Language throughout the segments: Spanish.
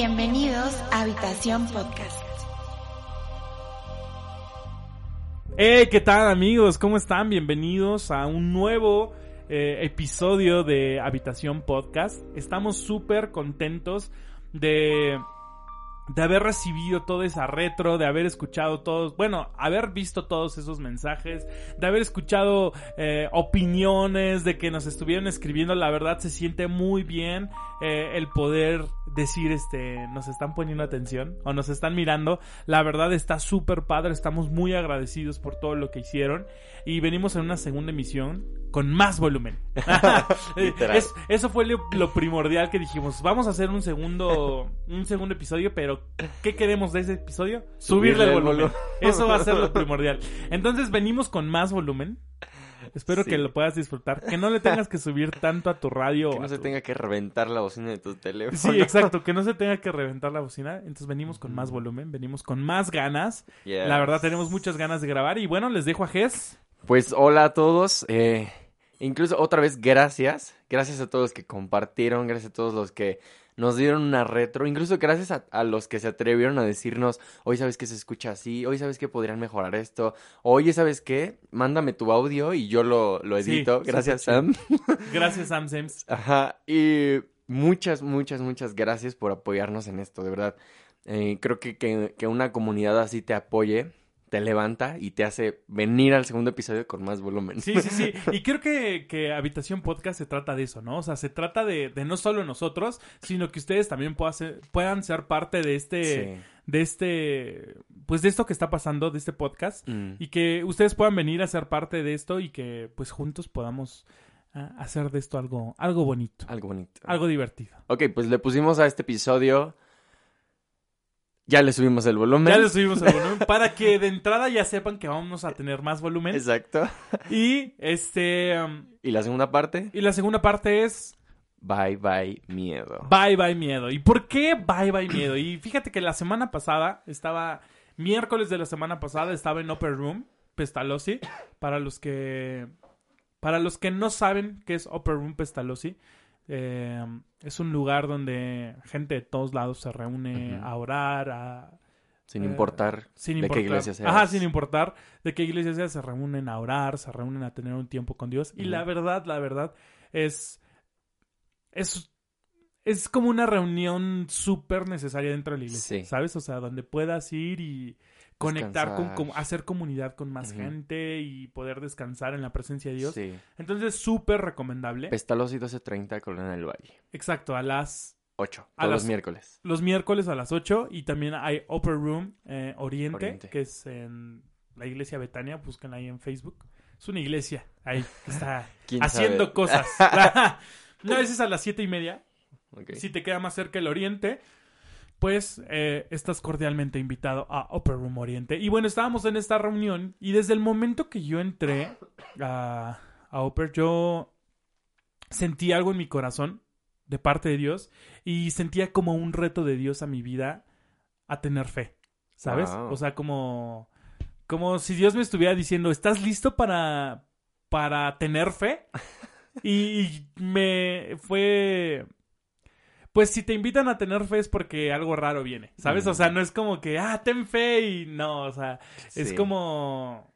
Bienvenidos a Habitación Podcast. Hey, ¿qué tal amigos? ¿Cómo están? Bienvenidos a un nuevo eh, episodio de Habitación Podcast. Estamos súper contentos de de haber recibido toda esa retro, de haber escuchado todos, bueno, haber visto todos esos mensajes, de haber escuchado eh, opiniones, de que nos estuvieron escribiendo, la verdad se siente muy bien eh, el poder decir, este, nos están poniendo atención o nos están mirando, la verdad está súper padre, estamos muy agradecidos por todo lo que hicieron y venimos en una segunda emisión con más volumen. eso fue lo, primordial que dijimos. Vamos a hacer un segundo, un segundo episodio, pero ¿qué queremos de ese episodio? Subirle, el volumen. Eso va a ser lo primordial. Entonces venimos con más volumen. Espero que lo puedas disfrutar. Que no le tengas que subir tanto a tu radio. Que no se tenga que reventar la bocina de tu teléfono. Sí, exacto. Que no se tenga que reventar la bocina. Entonces venimos con más volumen, venimos con más ganas. La verdad, tenemos muchas ganas de grabar. Y bueno, les dejo a Jess. Pues hola a todos. Eh, incluso otra vez, gracias. Gracias a todos los que compartieron, gracias a todos los que nos dieron una retro, incluso gracias a, los que se atrevieron a decirnos, hoy sabes que se escucha así, hoy sabes que podrían mejorar esto, oye, ¿sabes qué? Mándame tu audio y yo lo, lo edito. gracias, Sam. Gracias, Sam Sims. Ajá, y muchas, muchas, muchas gracias por apoyarnos en esto, de verdad. Eh, creo que, que, que una comunidad así te apoye te levanta y te hace venir al segundo episodio con más volumen. Sí, sí, sí. Y creo que, que Habitación Podcast se trata de eso, ¿no? O sea, se trata de, de no solo nosotros, sino que ustedes también puedan ser, puedan ser parte de este... De este, pues de esto que está pasando, de este podcast, mm. y que ustedes puedan venir a ser parte de esto y que pues juntos podamos ah, hacer de esto algo, algo bonito. Algo bonito. Algo divertido. Ok, pues le pusimos a este episodio ya le subimos el volumen. Ya le subimos el volumen para que de entrada ya sepan que vamos a tener más volumen. Exacto. Y este. Um, ¿Y la segunda parte? Y la segunda parte es. Bye bye miedo. Bye bye miedo. ¿Y por qué bye bye miedo? Y fíjate que la semana pasada estaba. Miércoles de la semana pasada estaba en Upper Room, Pestalozzi. Para los que. Para los que no saben qué es Upper Room Pestalozzi. Eh, es un lugar donde gente de todos lados se reúne a orar, a... Sin importar de qué iglesia sea. Ajá, sin importar de qué iglesia sea, se reúnen a orar, se reúnen a tener un tiempo con Dios. Y la verdad, la verdad, es... Es, es como una reunión súper necesaria dentro de la iglesia, ¿sabes? O sea, donde puedas ir y conectar con, hacer comunidad con más gente y poder descansar en la presencia de Dios. Sí. Entonces, súper recomendable. Pestalos y 12.30 Colina del Valle. Exacto, a las 8, a los miércoles. Los miércoles a las 8 y también hay Upper Room eh, Oriente, que es en la iglesia Betania, búsquenla ahí en Facebook. Es una iglesia ahí que está haciendo cosas. no, ese es a las siete y media. Si te queda más cerca el Oriente, pues eh, estás cordialmente invitado a Upper Room Oriente. Y bueno, estábamos en esta reunión y desde el momento que yo entré a, a Upper, yo sentí algo en mi corazón de parte de Dios y sentía como un reto de Dios a mi vida a tener fe, ¿sabes? O sea, como, como si Dios me estuviera diciendo, ¿estás listo para, para tener fe? y me fue pues si te invitan a tener fe es porque algo raro viene, ¿sabes? O sea, no es como que, ah, ten fe y no, o sea, es como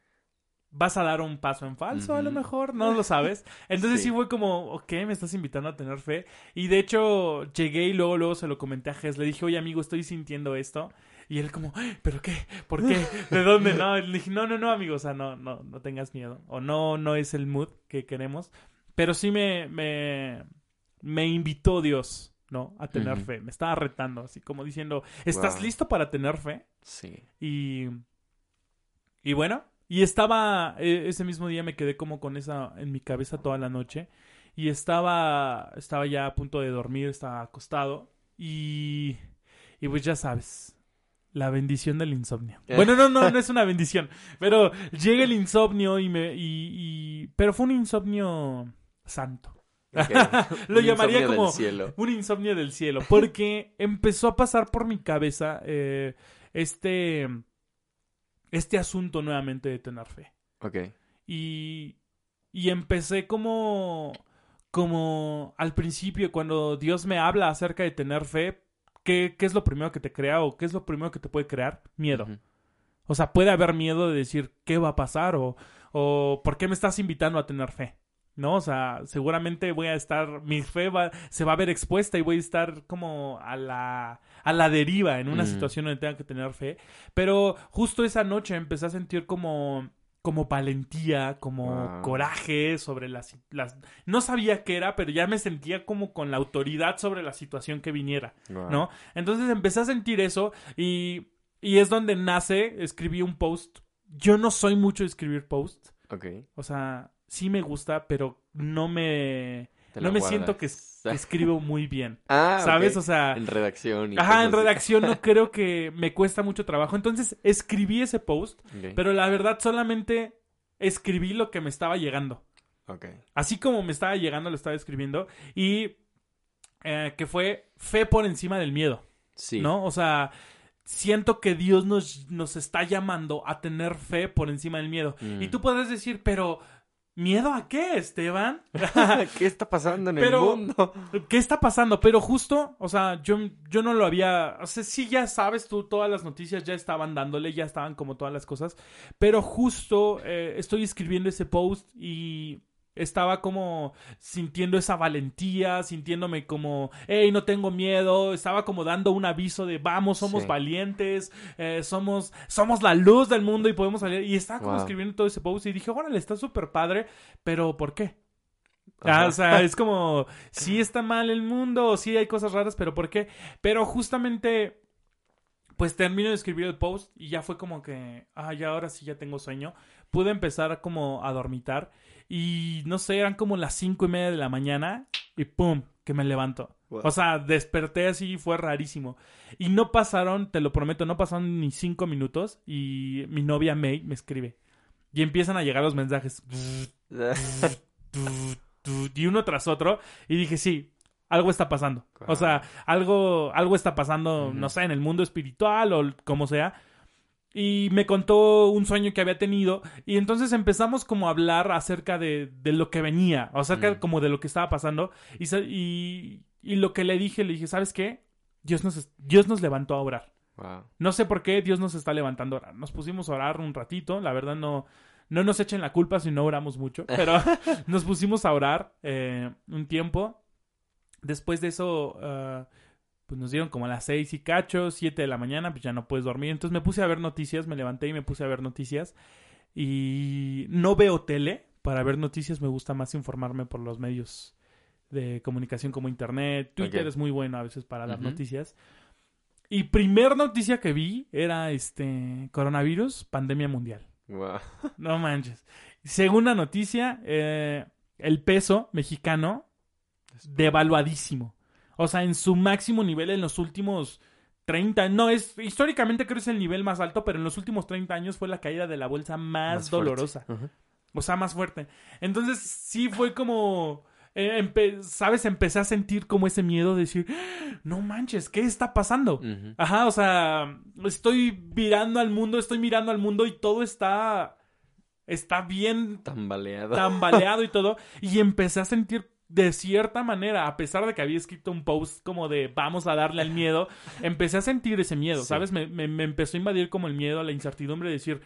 vas a dar un paso en falso, a lo mejor, no lo sabes. Entonces sí. fue como, ok, me estás invitando a tener fe. Y de hecho, llegué y luego, luego se lo comenté a Jess, le dije, oye amigo, estoy sintiendo esto. Y él como, ¿pero qué? ¿Por qué? ¿De dónde? No, le dije, no, no, no, amigo, o sea, no, no, no tengas miedo. O no, no es el mood que queremos. Pero sí me, me, me invitó Dios, ¿no? A tener fe. Me estaba retando, así como diciendo, ¿estás listo para tener fe? Sí. Y, y bueno, y estaba, e, ese mismo día me quedé como con esa en mi cabeza toda la noche. Y estaba, estaba ya a punto de dormir, estaba acostado. Y, y pues ya sabes, la bendición del insomnio. Eh. Bueno, no, no, no es una bendición. Pero llega el insomnio y me. Y, pero fue un insomnio santo. Lo llamaría como un insomnio del cielo. Porque empezó a pasar por mi cabeza eh, este. Este asunto nuevamente de tener fe. Ok. Y. Y empecé como. Como al principio, cuando Dios me habla acerca de tener fe, ¿qué, es lo primero que te crea o qué es lo primero que te puede crear? Miedo. O sea, puede haber miedo de decir qué va a pasar o, o por qué me estás invitando a tener fe. ¿No? O sea, seguramente voy a estar, mi fe va, se va a ver expuesta y voy a estar como a la, a la deriva en una situación donde tenga que tener fe. Pero justo esa noche empecé a sentir como como valentía, como coraje sobre las, las... No sabía qué era, pero ya me sentía como con la autoridad sobre la situación que viniera, ¿no? Entonces empecé a sentir eso y, y es donde nace, escribí un post. Yo no soy mucho de escribir posts. Ok. O sea, sí me gusta, pero no me... No me siento que, escribo muy bien. Ah, ¿sabes? O sea. En redacción. Y ajá, en redacción no creo que me cuesta mucho trabajo. Entonces escribí ese post, pero la verdad solamente escribí lo que me estaba llegando. Ok. Así como me estaba llegando, lo estaba escribiendo. Y eh, que fue fe por encima del miedo. Sí. ¿No? O sea, siento que Dios nos, nos está llamando a tener fe por encima del miedo. Y mm. tú podrás decir, pero ¿Miedo a qué, Esteban? ¿Qué está pasando en el mundo? ¿Qué está pasando? Pero justo, o sea, yo, yo no lo había. O sea, sí, ya sabes tú, todas las noticias ya estaban dándole, ya estaban como todas las cosas. Pero justo eh, estoy escribiendo ese post y estaba como sintiendo esa valentía, sintiéndome como, hey, no tengo miedo, estaba como dando un aviso de, vamos, somos valientes, eh, somos, somos la luz del mundo y podemos salir. Y estaba como escribiendo todo ese post y dije, órale, está súper padre, pero ¿por qué? o sea, es como, sí está mal el mundo, sí hay cosas raras, pero ¿por qué? Pero justamente pues termino de escribir el post y ya fue como que, ah, ya ahora sí ya tengo sueño. Pude empezar como a dormitar y no sé, eran como las cinco y media de la mañana y ¡pum! que me levanto. O sea, desperté así, fue rarísimo. Y no pasaron, te lo prometo, no pasaron ni cinco minutos y mi novia May me escribe. Y empiezan a llegar los mensajes. y uno tras otro. Y dije, sí, algo está pasando. O sea, algo, algo está pasando, no sé, en el mundo espiritual o como sea y me contó un sueño que había tenido y entonces empezamos como a hablar acerca de, de lo que venía, acerca mm. como de lo que estaba pasando y, y, y, lo que le dije, le dije, ¿sabes qué? Dios nos, Dios nos levantó a orar. No sé por qué Dios nos está levantando a orar. Nos pusimos a orar un ratito, la verdad no, no nos echen la culpa si no oramos mucho, pero nos pusimos a orar eh, un tiempo. Después de eso... Uh, pues nos dieron como a las seis y cacho, siete de la mañana, pues ya no puedes dormir. Entonces me puse a ver noticias, me levanté y me puse a ver noticias. Y no veo tele para ver noticias, me gusta más informarme por los medios de comunicación como internet. Twitter es muy bueno a veces para dar noticias. Y primer noticia que vi era este coronavirus, pandemia mundial. No manches. Segunda noticia, eh, el peso mexicano devaluadísimo. O sea, en su máximo nivel en los últimos 30, no es, históricamente creo que es el nivel más alto, pero en los últimos 30 años fue la caída de la bolsa más, dolorosa. O sea, más fuerte. Entonces, sí fue como, eh, ¿sabes? Empecé a sentir como ese miedo de decir, no manches, ¿qué está pasando? Ajá, o sea, estoy mirando al mundo, estoy mirando al mundo y todo está, está bien tambaleado. Tambaleado y todo. Y empecé a sentir de cierta manera, a pesar de que había escrito un post como de vamos a darle al miedo, empecé a sentir ese miedo, ¿sabes? Me, me, empezó a invadir como el miedo, la incertidumbre de decir,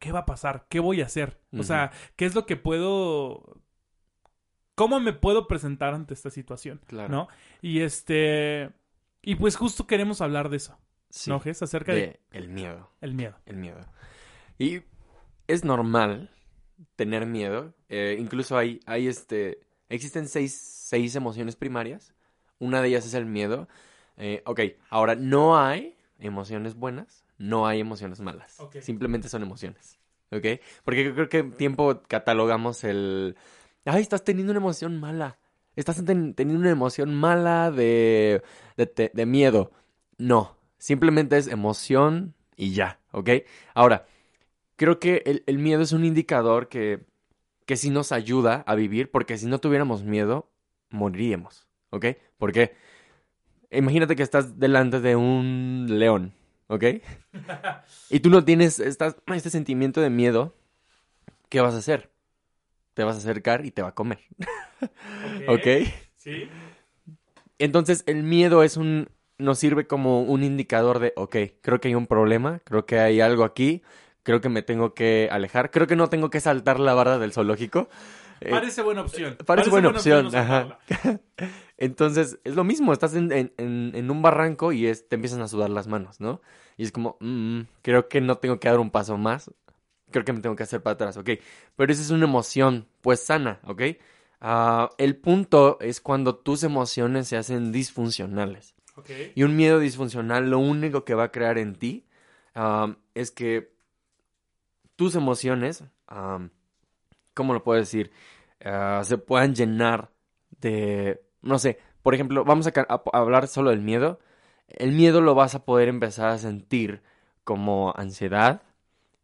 ¿qué va a pasar? ¿Qué voy a hacer? O sea, ¿qué es lo que puedo... ¿Cómo me puedo presentar ante esta situación? Claro. ¿No? Y este... Y pues justo queremos hablar de eso. ¿no, Ges? Acerca de, El miedo. El miedo. El miedo. Y es normal tener miedo. Eh, incluso hay, hay este... Existen seis, seis emociones primarias. Una de ellas es el miedo. Eh, ok, ahora no hay emociones buenas, no hay emociones malas. Simplemente son emociones. ¿Ok? Porque creo que tiempo catalogamos el... Ay, estás teniendo una emoción mala. Estás teniendo una emoción mala de, de, de miedo. No, simplemente es emoción y ya, ¿ok? Ahora, creo que el, el miedo es un indicador que, que sí nos ayuda a vivir, porque si no tuviéramos miedo, moriríamos, ¿ok? Porque imagínate que estás delante de un león, ¿ok? y tú no tienes este sentimiento de miedo, ¿qué vas a hacer? Te vas a acercar y te va a comer. ¿Ok? Sí. Entonces el miedo es un, nos sirve como un indicador de, ok, creo que hay un problema, creo que hay algo aquí, creo que me tengo que alejar, creo que no tengo que saltar la barra del zoológico. Eh, parece buena opción. Parece, buena, opción. Ajá. Entonces, es lo mismo, estás en, un barranco y te empiezan a sudar las manos, ¿no? Y es como, mm, creo que no tengo que dar un paso más, creo que me tengo que hacer para atrás, ¿ok? Pero esa es una emoción, pues sana, ¿ok? Ah, el punto es cuando tus emociones se hacen disfuncionales. Y un miedo disfuncional lo único que va a crear en ti ah, es que tus emociones, ¿cómo lo puedo decir? Ah, se puedan llenar de, no sé, por ejemplo, vamos a, hablar solo del miedo. El miedo lo vas a poder empezar a sentir como ansiedad,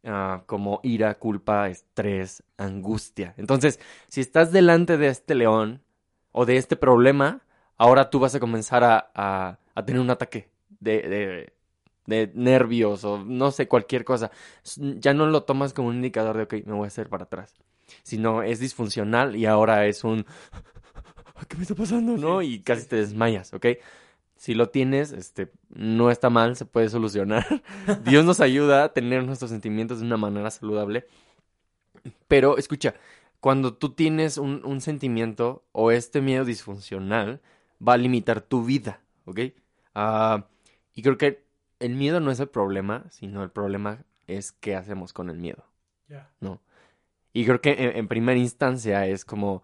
ah, como ira, culpa, estrés, angustia. Entonces, si estás delante de este león o de este problema, ahora tú vas a comenzar a, a, tener un ataque de, de nervios o no sé, cualquier cosa. Ya no lo tomas como un indicador de, ok, me voy a hacer para atrás. Sino es disfuncional y ahora es un, ¿qué me está pasando? ¿No? Y casi te desmayas, ¿ok? Si lo tienes, este, no está mal, se puede solucionar. Dios nos ayuda a tener nuestros sentimientos de una manera saludable. Pero escucha, cuando tú tienes un, un sentimiento o este miedo disfuncional, va a limitar tu vida, ¿ok? Ah, y creo que el miedo no es el problema, sino el problema es qué hacemos con el miedo. ¿No? Y creo que en, primera instancia es como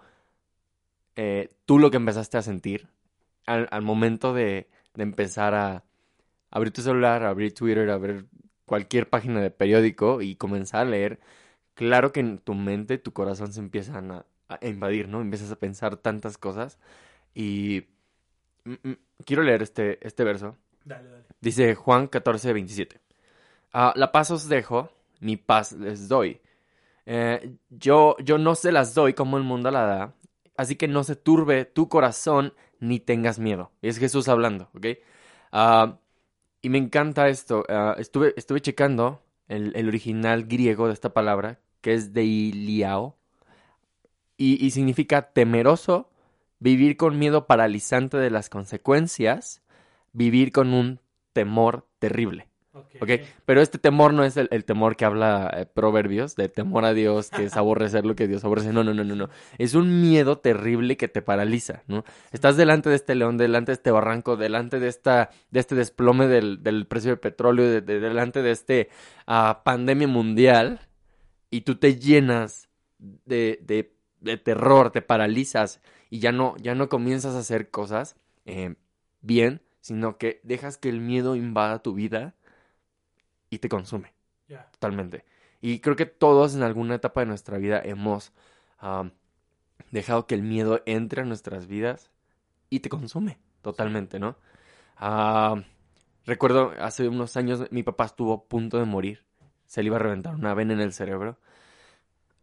eh, tú lo que empezaste a sentir al, momento de, de, empezar a abrir tu celular, abrir Twitter, abrir cualquier página de periódico y comenzar a leer. Claro que en tu mente, tu corazón se empiezan a, invadir, ¿no? Empiezas a pensar tantas cosas. Y mm, mm, quiero leer este, este verso Dice Juan 14, 27. Ah, la paz os dejo, mi paz les doy. Eh, yo, yo no se las doy como el mundo la da, así que no se turbe tu corazón ni tengas miedo. Es Jesús hablando, ¿ok? Ah, y me encanta esto. Ah, estuve, estuve checando el, el, original griego de esta palabra, que es deiliao, y, y significa temeroso, vivir con miedo paralizante de las consecuencias, vivir con un temor terrible. Okay. Pero este temor no es el, temor que habla eh, Proverbios, de temor a Dios, que es aborrecer lo que Dios aborrece. No, no, no, no, no. Es un miedo terrible que te paraliza, ¿no? Estás delante de este león, delante de este barranco, delante de esta, de este desplome del, del precio del petróleo, de, delante de este uh, pandemia mundial, y tú te llenas de, de, de, terror, te paralizas y ya no, ya no comienzas a hacer cosas eh, bien, sino que dejas que el miedo invada tu vida y te consume. Totalmente. Y creo que todos en alguna etapa de nuestra vida hemos dejado que el miedo entre a nuestras vidas y te consume totalmente, ¿no? recuerdo hace unos años mi papá estuvo a punto de morir. Se le iba a reventar una vena en el cerebro.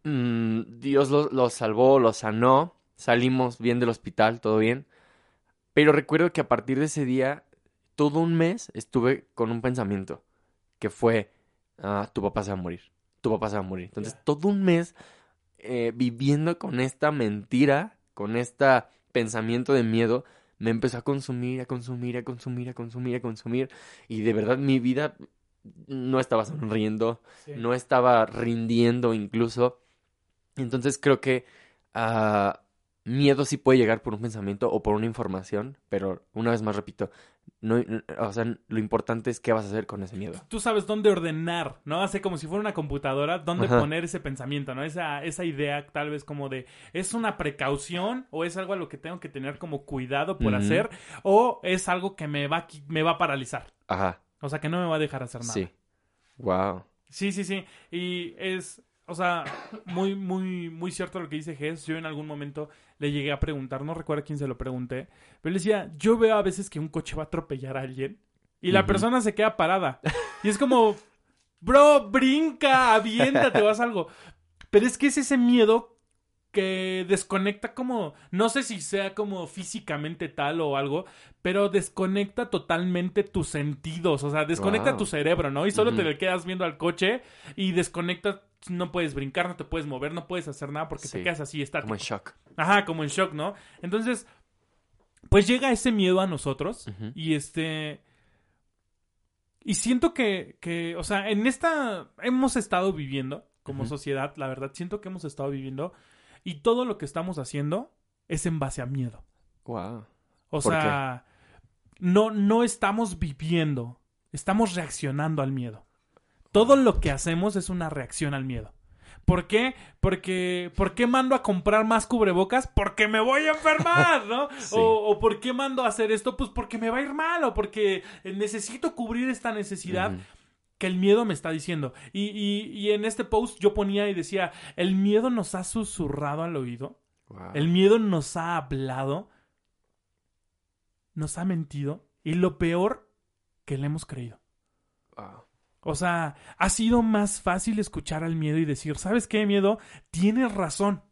Mm, Dios lo, lo salvó, lo sanó. Salimos bien del hospital, todo bien. Pero recuerdo que a partir de ese día, todo un mes estuve con un pensamiento que fue, ah, tu papá se va a morir, tu papá se va a morir. Entonces, todo un mes eh, viviendo con esta mentira, con este pensamiento de miedo, me empezó a consumir, a consumir, a consumir, a consumir, a consumir. Y de verdad mi vida no estaba sonriendo, no estaba rindiendo incluso. Entonces creo que uh, miedo sí puede llegar por un pensamiento o por una información, pero una vez más repito, no, o sea, lo importante es qué vas a hacer con ese miedo. Tú sabes dónde ordenar, ¿no? Hace como si fuera una computadora, dónde poner ese pensamiento, ¿no? Esa, esa idea tal vez como de, ¿es una precaución o es algo a lo que tengo que tener como cuidado por hacer o es algo que me va, me va a paralizar? Ajá. O sea, que no me va a dejar hacer nada. Sí. Wow. Sí, sí, sí. Y es, o sea, muy, muy, muy cierto lo que dice Jess. Yo en algún momento le llegué a preguntar, no recuerdo a quién se lo pregunté, pero le decía, yo veo a veces que un coche va a atropellar a alguien y la persona se queda parada. Y es como, bro, brinca, aviéntate o haz algo. Pero es que es ese miedo que desconecta como, no sé si sea como físicamente tal o algo, pero desconecta totalmente tus sentidos, o sea, desconecta tu cerebro, ¿no? Y solo te le quedas viendo al coche y desconecta, no puedes brincar, no te puedes mover, no puedes hacer nada porque te quedas así, está Como en shock. Ajá, como en shock, ¿no? Entonces, pues llega ese miedo a nosotros y este... Y siento que, que, o sea, en esta hemos estado viviendo como sociedad, la verdad, siento que hemos estado viviendo y todo lo que estamos haciendo es en base a miedo. Wow. O sea, no, no estamos viviendo, estamos reaccionando al miedo. Todo lo que hacemos es una reacción al miedo. ¿Por qué? Porque, ¿por qué mando a comprar más cubrebocas? Porque me voy a enfermar, ¿no? O, ¿por qué mando a hacer esto? Pues porque me va a ir mal o porque necesito cubrir esta necesidad que el miedo me está diciendo. Y, y, en este post yo ponía y decía, el miedo nos ha susurrado al oído, el miedo nos ha hablado, nos ha mentido y lo peor que le hemos creído. O sea, ha sido más fácil escuchar al miedo y decir, ¿sabes qué, miedo? Tienes razón.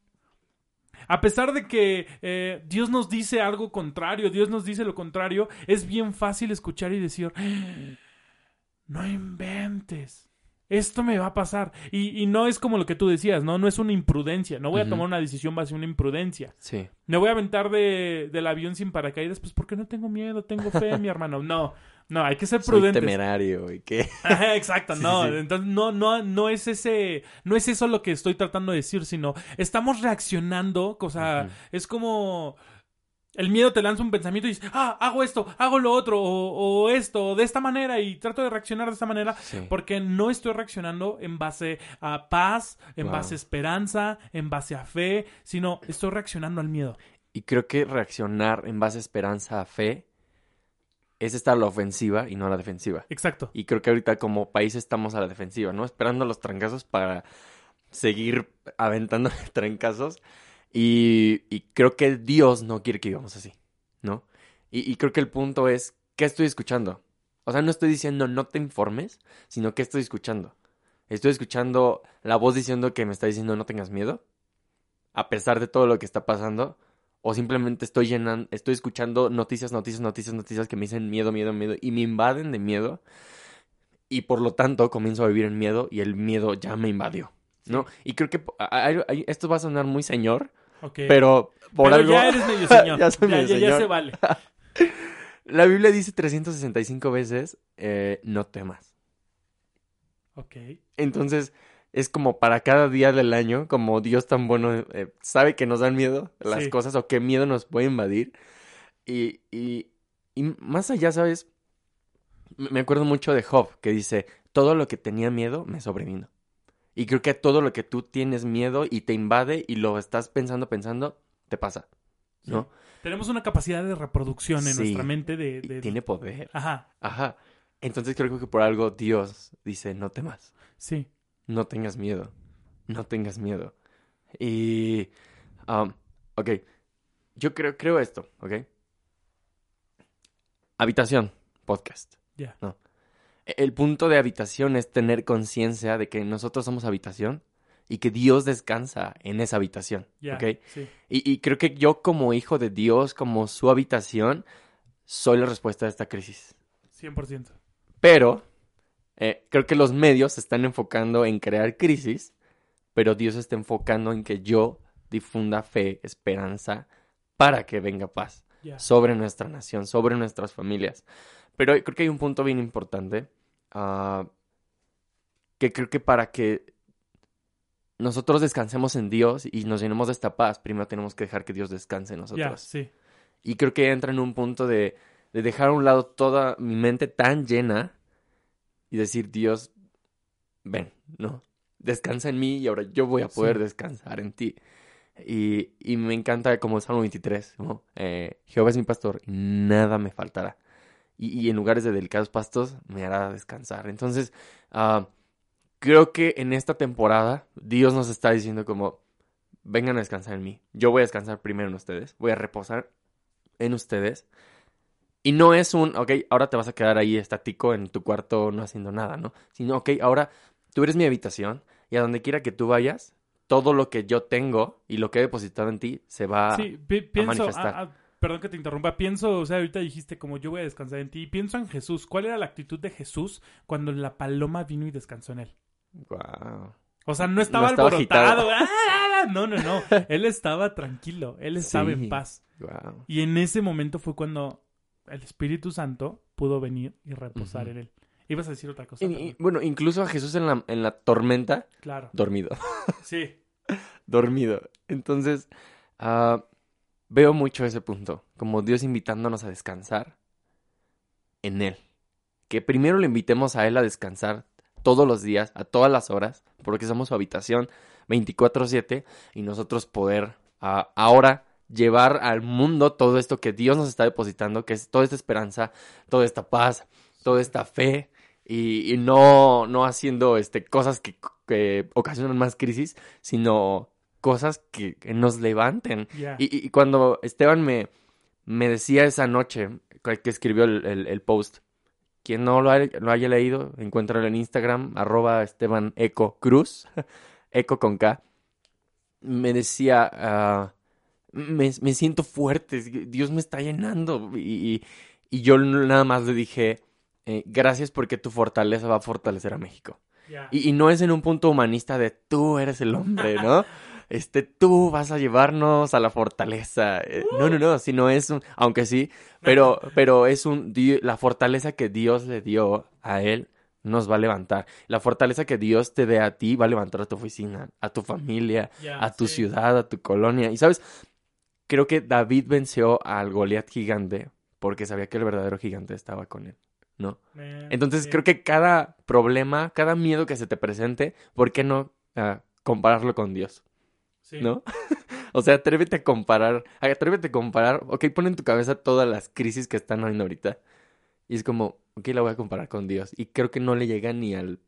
A pesar de que eh, Dios nos dice algo contrario, Dios nos dice lo contrario, es bien fácil escuchar y decir, no inventes. Esto me va a pasar. Y, no es como lo que tú decías, ¿no? No es una imprudencia. No voy a tomar una decisión base en una imprudencia. Sí. Me voy a aventar de, del avión sin paracaídas, pues porque no tengo miedo, tengo fe, mi hermano. No, no, hay que ser prudente. temerario y qué. Exacto, no. Entonces, no, no, no es ese, no es eso lo que estoy tratando de decir, sino estamos reaccionando, o sea, es como el miedo te lanza un pensamiento y dices, ah, hago esto, hago lo otro, o, esto, o de esta manera, y trato de reaccionar de esta manera, porque no estoy reaccionando en base a paz, en base a esperanza, en base a fe, sino estoy reaccionando al miedo. Y creo que reaccionar en base a esperanza, a fe, es estar a la ofensiva y no a la defensiva. Exacto. Y creo que ahorita como país estamos a la defensiva, ¿no? Esperando los trancazos para seguir aventando trancazos. Y, y, creo que Dios no quiere que vivamos así, ¿no? Y, y, creo que el punto es, ¿qué estoy escuchando? O sea, no estoy diciendo no te informes, sino ¿qué estoy escuchando? Estoy escuchando la voz diciendo que me está diciendo no tengas miedo, a pesar de todo lo que está pasando, o simplemente estoy llenando, estoy escuchando noticias, noticias, noticias, noticias que me dicen miedo, miedo, miedo, y me invaden de miedo, y por lo tanto comienzo a vivir en miedo y el miedo ya me invadió. ¿no? Y creo que esto va a sonar muy señor, pero por algo... ya eres medio señor. ya, ya, se vale. La Biblia dice 365 veces, eh, no temas. Ok. Entonces, es como para cada día del año, como Dios tan bueno eh, sabe que nos dan miedo las cosas o qué miedo nos puede invadir. Y, y, y más allá, ¿sabes? Me acuerdo mucho de Job, que dice, todo lo que tenía miedo me sobrevino. Y creo que todo lo que tú tienes miedo y te invade y lo estás pensando, pensando, te pasa. ¿No? Tenemos una capacidad de reproducción en nuestra mente de, Tiene poder. Ajá. Ajá. Entonces creo que por algo Dios dice, no temas. Sí. No tengas miedo. No tengas miedo. Y... Um, ok. Yo creo, creo esto, ¿ok? Habitación, podcast. Ya. No el punto de habitación es tener conciencia de que nosotros somos habitación y que Dios descansa en esa habitación. Y, creo que yo como hijo de Dios, como su habitación, soy la respuesta a esta crisis. 100%. Pero eh, creo que los medios se están enfocando en crear crisis, pero Dios está enfocando en que yo difunda fe, esperanza, para que venga paz sobre nuestra nación, sobre nuestras familias. Pero creo que hay un punto bien importante Ah, que creo que para que nosotros descansemos en Dios y nos llenemos de esta paz, primero tenemos que dejar que Dios descanse en nosotros. sí. Y creo que entra en un punto de, de dejar a un lado toda mi mente tan llena y decir, Dios, ven, ¿no? Descansa en mí y ahora yo voy a poder descansar en ti. Y, y, me encanta como el Salmo 23, ¿no? Eh, Jehová es mi pastor y nada me faltará. Y, y, en lugares de delicados pastos me hará descansar. Entonces, uh, creo que en esta temporada Dios nos está diciendo como, vengan a descansar en mí. Yo voy a descansar primero en ustedes. Voy a reposar en ustedes. Y no es un, ok, ahora te vas a quedar ahí estático en tu cuarto no haciendo nada, ¿no? Sino, ok, ahora tú eres mi habitación y a donde quiera que tú vayas, todo lo que yo tengo y lo que he depositado en ti se va a manifestar. Perdón que te interrumpa, pienso, o sea, ahorita dijiste como yo voy a descansar en ti, y pienso en Jesús. ¿Cuál era la actitud de Jesús cuando la paloma vino y descansó en él? Wow. O sea, no estaba, alborotado. ¡Ah! No, no, no. Él estaba tranquilo. Él estaba en paz. Wow. Y en ese momento fue cuando el Espíritu Santo pudo venir y reposar en él. Ibas a decir otra cosa. bueno, incluso a Jesús en la, en la tormenta. Claro. Dormido. Sí. dormido. Entonces, uh, veo mucho ese punto. Como Dios invitándonos a descansar en Él. Que primero le invitemos a Él a descansar todos los días, a todas las horas, porque somos su habitación 24/7 y nosotros poder ahora llevar al mundo todo esto que Dios nos está depositando, que es toda esta esperanza, toda esta paz, toda esta fe y, no, no haciendo este, cosas que, ocasionan más crisis, sino cosas que, nos levanten. Y, cuando Esteban me, me decía esa noche que escribió el, post, quien no lo, haya leído, encuéntralo en Instagram, arroba Esteban Eco Cruz, Eco con K, me decía... Ah, me, siento fuerte, Dios me está llenando. Y, yo nada más le dije, eh, gracias porque tu fortaleza va a fortalecer a México. Y, no es en un punto humanista de tú eres el hombre, ¿no? este, tú vas a llevarnos a la fortaleza. Eh, no, no, no, sino es un, aunque sí, pero, pero es un, la fortaleza que Dios le dio a él nos va a levantar. La fortaleza que Dios te dé a ti va a levantar a tu oficina, a tu familia, a tu ciudad, a tu colonia. Y sabes, creo que David venció al Goliat gigante porque sabía que el verdadero gigante estaba con él, ¿no? Entonces creo que cada problema, cada miedo que se te presente, ¿por qué no ah, compararlo con Dios? ¿No? o sea, atrévete a comparar, atrévete a comparar, ok, pon en tu cabeza todas las crisis que están habiendo ahorita. Y es como, ok, la voy a comparar con Dios. Y creo que no le llega ni al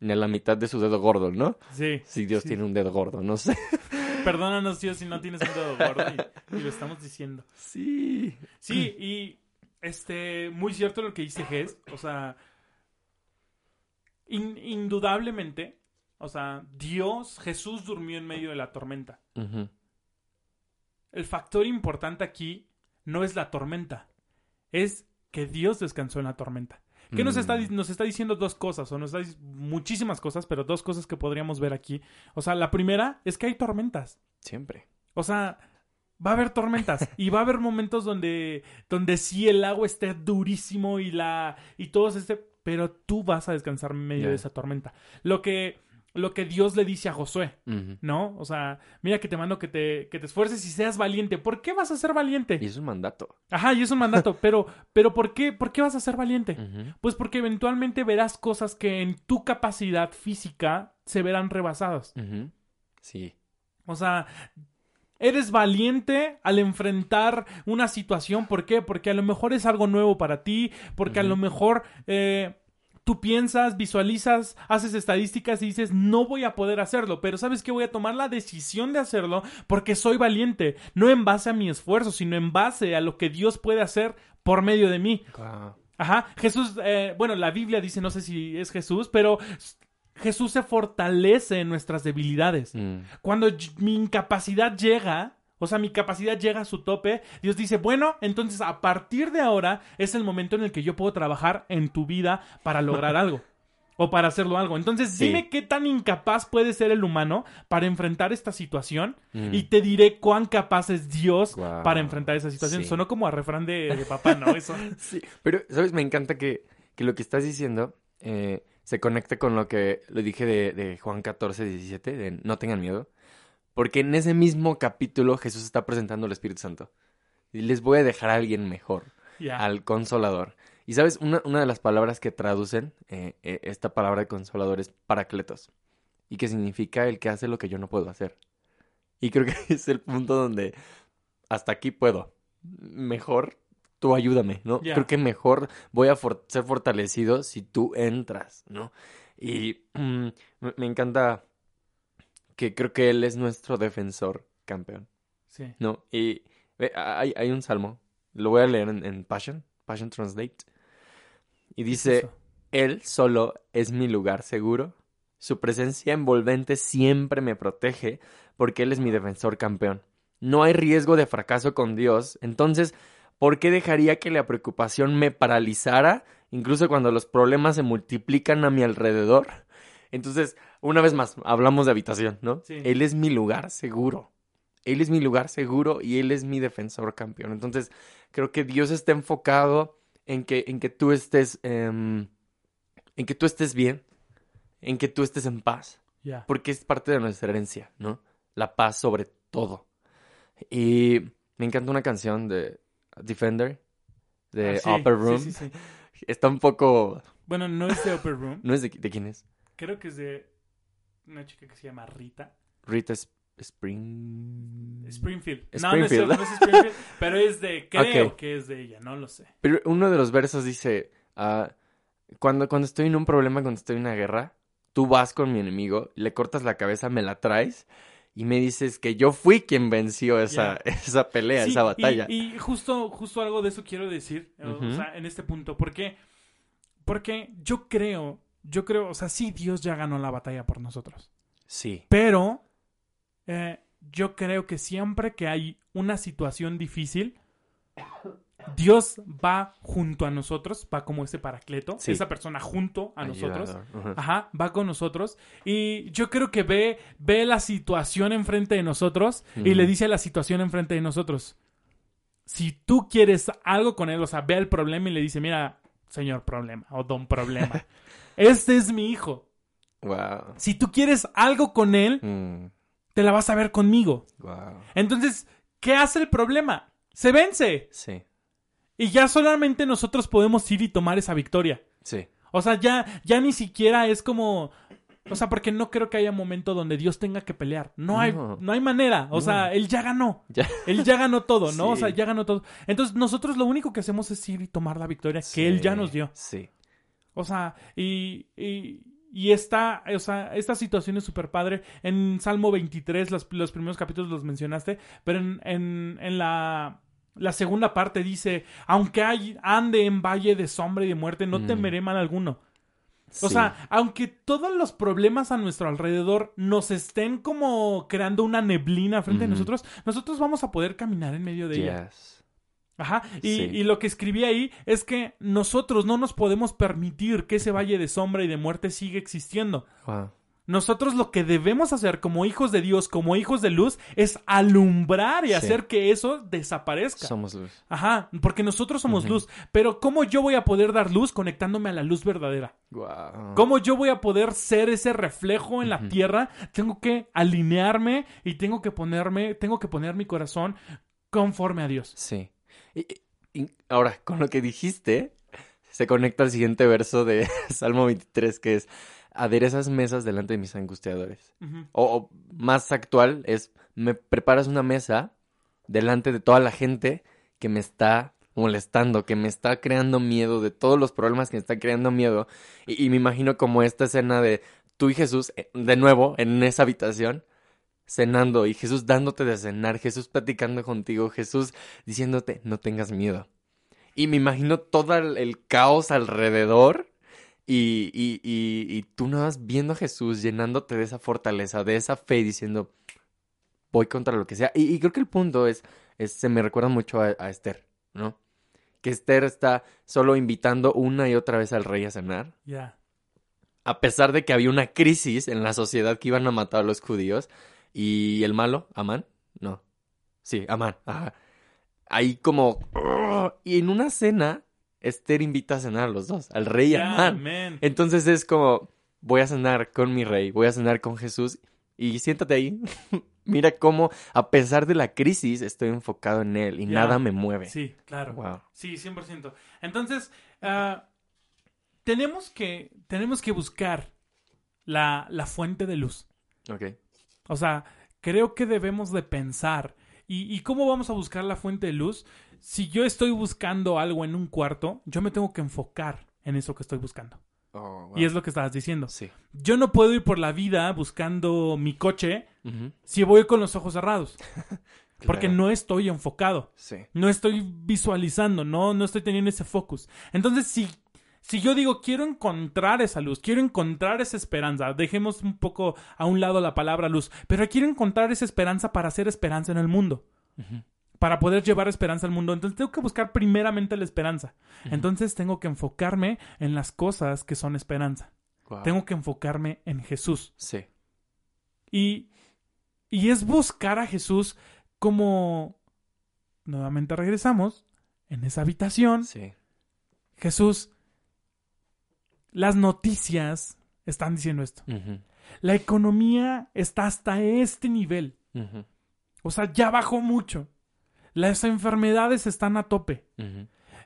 ni a la mitad de su dedo gordo, ¿no? Sí. Si Dios tiene un dedo gordo, no sé. Perdónanos, Dios, si no tienes un dedo gordo y, lo estamos diciendo. Sí. Sí, y este, muy cierto lo que dice Ges. O sea, indudablemente, o sea, Dios, Jesús durmió en medio de la tormenta. El factor importante aquí no es la tormenta, es que Dios descansó en la tormenta. ¿Qué nos, está, mm. nos está diciendo dos cosas? O nos está muchísimas cosas, pero dos cosas que podríamos ver aquí. O sea, la primera es que hay tormentas. Siempre. O sea, va a haber tormentas y va a haber momentos donde donde sí el agua esté durísimo y la y todo este pero tú vas a descansar en medio de esa tormenta lo que lo que Dios le dice a Josué, ¿no? O sea, mira que te mando que te, que te esfuerces y seas valiente. ¿Por qué vas a ser valiente? Y es un mandato. Ajá, y es un mandato, pero, pero ¿por qué, por qué vas a ser valiente? Pues porque eventualmente verás cosas que en tu capacidad física se verán rebasadas. Sí. O sea, Eres valiente al enfrentar una situación. ¿Por qué? Porque a lo mejor es algo nuevo para ti. Porque a lo mejor eh, tú piensas, visualizas, haces estadísticas y dices, no voy a poder hacerlo, pero sabes que voy a tomar la decisión de hacerlo porque soy valiente, no en base a mi esfuerzo, sino en base a lo que Dios puede hacer por medio de mí. Ajá, Jesús, eh, bueno, la Biblia dice, no sé si es Jesús, pero Jesús se fortalece en nuestras debilidades. Mm. Cuando mi incapacidad llega, o sea, mi capacidad llega a su tope. Dios dice, bueno, entonces a partir de ahora es el momento en el que yo puedo trabajar en tu vida para lograr algo. O para hacerlo algo. Entonces, dime qué tan incapaz puede ser el humano para enfrentar esta situación mm. y te diré cuán capaz es Dios para enfrentar esa situación. Sonó como a refrán de, papá, ¿no? Eso. sí, pero, ¿sabes? Me encanta que, lo que estás diciendo eh, se conecte con lo que le dije de, de Juan 14, 17, de no tengan miedo. Porque en ese mismo capítulo Jesús está presentando al Espíritu Santo. Y les voy a dejar a alguien mejor. al consolador. Y sabes, una, una, de las palabras que traducen eh, eh, esta palabra de consolador es paracletos. Y que significa el que hace lo que yo no puedo hacer. Y creo que es el punto donde hasta aquí puedo. Mejor tú ayúdame, ¿no? Creo que mejor voy a ser fortalecido si tú entras, ¿no? Y mm, me encanta que creo que él es nuestro defensor campeón. Sí. ¿No? Y hay, hay un salmo, lo voy a leer en, Passion, Passion Translate. Y dice, Él solo es mi lugar seguro. Su presencia envolvente siempre me protege porque Él es mi defensor campeón. No hay riesgo de fracaso con Dios. Entonces, ¿por qué dejaría que la preocupación me paralizara, incluso cuando los problemas se multiplican a mi alrededor? Entonces, una vez más, hablamos de habitación, ¿no? Él es mi lugar seguro. Él es mi lugar seguro y Él es mi defensor campeón. Entonces, creo que Dios está enfocado en que, en que tú estés, em, en que tú estés bien, en que tú estés en paz. Porque es parte de nuestra herencia, ¿no? La paz sobre todo. Y me encanta una canción de Defender, de ah, Upper Room. Está un poco... Bueno, no es de Upper Room. ¿No es de, de quién es? Creo que es de una chica que se llama Rita. Rita Spring... Springfield. No, no es, Springfield, pero es de, creo que es de ella, no lo sé. Pero uno de los versos dice, ah, cuando, cuando estoy en un problema, cuando estoy en una guerra, tú vas con mi enemigo, le cortas la cabeza, me la traes y me dices que yo fui quien venció esa, esa pelea, esa batalla. Y, justo, justo algo de eso quiero decir, o sea, en este punto, porque, porque yo creo, yo creo, o sea, sí, Dios ya ganó la batalla por nosotros. Sí. Pero eh, yo creo que siempre que hay una situación difícil, Dios va junto a nosotros, va como ese paracleto, esa persona junto a nosotros, ajá, va con nosotros. Y yo creo que ve, ve la situación enfrente de nosotros y le dice a la situación enfrente de nosotros, si tú quieres algo con él, o sea, ve el problema y le dice, mira, señor problema o don problema, este es mi hijo. Wow. Si tú quieres algo con él, mm te la vas a ver conmigo. Entonces, ¿qué hace el problema? Se vence. Sí. Y ya solamente nosotros podemos ir y tomar esa victoria. Sí. O sea, ya, ya ni siquiera es como. O sea, porque no creo que haya momento donde Dios tenga que pelear. No hay, no, hay manera. O sea, Él ya ganó. Él ya ganó todo, ¿no? O sea, ya ganó todo. Entonces, nosotros lo único que hacemos es ir y tomar la victoria que Él ya nos dio. Sí. O sea, y, y esta, o sea, esta situación es súper padre. En Salmo 23, los, los, primeros capítulos los mencionaste, pero en, en, en la, la, segunda parte dice, aunque hay, ande en valle de sombra y de muerte, no mm. temeré mal alguno. O sea, aunque todos los problemas a nuestro alrededor nos estén como creando una neblina frente a nosotros, nosotros vamos a poder caminar en medio de ella. Ajá, y, lo que escribí ahí es que nosotros no nos podemos permitir que ese valle de sombra y de muerte siga existiendo. Nosotros lo que debemos hacer como hijos de Dios, como hijos de luz, es alumbrar y hacer que eso desaparezca. Somos luz. Ajá, porque nosotros somos luz. Pero ¿cómo yo voy a poder dar luz conectándome a la luz verdadera? ¿Cómo yo voy a poder ser ese reflejo en la tierra? Tengo que alinearme y tengo que ponerme, tengo que poner mi corazón conforme a Dios. Sí. Y, ahora, con lo que dijiste, se conecta al siguiente verso de Salmo 23, que es, aderezas mesas delante de mis angustiadores. o, más actual es, me preparas una mesa delante de toda la gente que me está molestando, que me está creando miedo, de todos los problemas que me está creando miedo. Y, y me imagino como esta escena de tú y Jesús, eh, de nuevo, en esa habitación, cenando y Jesús dándote de cenar, Jesús platicando contigo, Jesús diciéndote no tengas miedo. Y me imagino todo el, caos alrededor y, y, y, tú nada más viendo a Jesús llenándote de esa fortaleza, de esa fe, diciendo voy contra lo que sea. Y, creo que el punto es, es se me recuerda mucho a, Esther, ¿no? Que Esther está solo invitando una y otra vez al rey a cenar. Ya. A pesar de que había una crisis en la sociedad que iban a matar a los judíos, y el malo, Amán, no. Sí, Amán. Ajá. Ahí como... Y en una cena, Esther invita a cenar a los dos, al rey y Amán. Entonces es como, voy a cenar con mi rey, voy a cenar con Jesús y siéntate ahí. mira cómo, a pesar de la crisis, estoy enfocado en Él y nada me mueve. Sí, claro. Wow. Sí, 100%. Entonces, uh, tenemos, que, tenemos que buscar la, la fuente de luz. Ok. O sea, creo que debemos de pensar. ¿Y, ¿Y cómo vamos a buscar la fuente de luz? Si yo estoy buscando algo en un cuarto, yo me tengo que enfocar en eso que estoy buscando. Oh, y es lo que estabas diciendo. Sí. Yo no puedo ir por la vida buscando mi coche si voy con los ojos cerrados. Porque no estoy enfocado. Sí. No estoy visualizando, no, no estoy teniendo ese focus. Entonces, si, si yo digo, quiero encontrar esa luz, quiero encontrar esa esperanza, dejemos un poco a un lado la palabra luz, pero quiero encontrar esa esperanza para hacer esperanza en el mundo para poder llevar esperanza al mundo. Entonces tengo que buscar primeramente la esperanza. Entonces tengo que enfocarme en las cosas que son esperanza. Tengo que enfocarme en Jesús. Sí. Y, y es buscar a Jesús como... Nuevamente regresamos en esa habitación. Sí. Jesús, las noticias están diciendo esto. La economía está hasta este nivel. O sea, ya bajó mucho. Las enfermedades están a tope.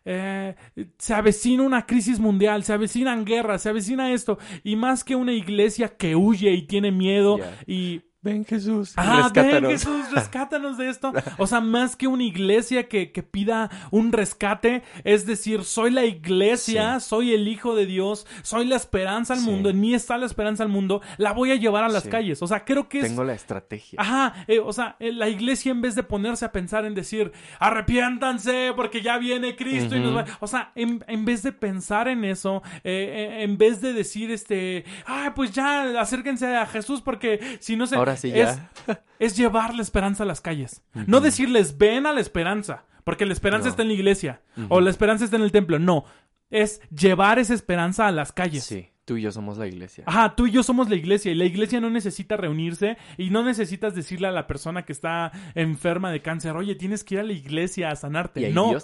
Eh, se avecina una crisis mundial, se avecinan guerras, se avecina esto. Y más que una iglesia que huye y tiene miedo y Ven Jesús. Ah, ven Jesús, rescátanos de esto. O sea, más que una iglesia que, que pida un rescate, es decir, soy la iglesia, soy el Hijo de Dios, soy la esperanza al mundo, en mí está la esperanza al mundo, la voy a llevar a las calles. O sea, creo que es... Tengo la estrategia. Ajá, eh, o sea, eh, la iglesia en vez de ponerse a pensar en decir, arrepiéntanse porque ya viene Cristo y nos va... O sea, en, en, vez de pensar en eso, eh, en vez de decir, este, ay, pues ya acérquense a Jesús porque si no se... es, llevar la esperanza a las calles. No decirles, ven a la esperanza, porque la esperanza está en la iglesia o la esperanza está en el templo. No, es llevar esa esperanza a las calles. Sí. Tú y yo somos la iglesia. Ajá, tú y yo somos la iglesia y la iglesia no necesita reunirse y no necesitas decirle a la persona que está enferma de cáncer, oye, tienes que ir a la iglesia a sanarte. no.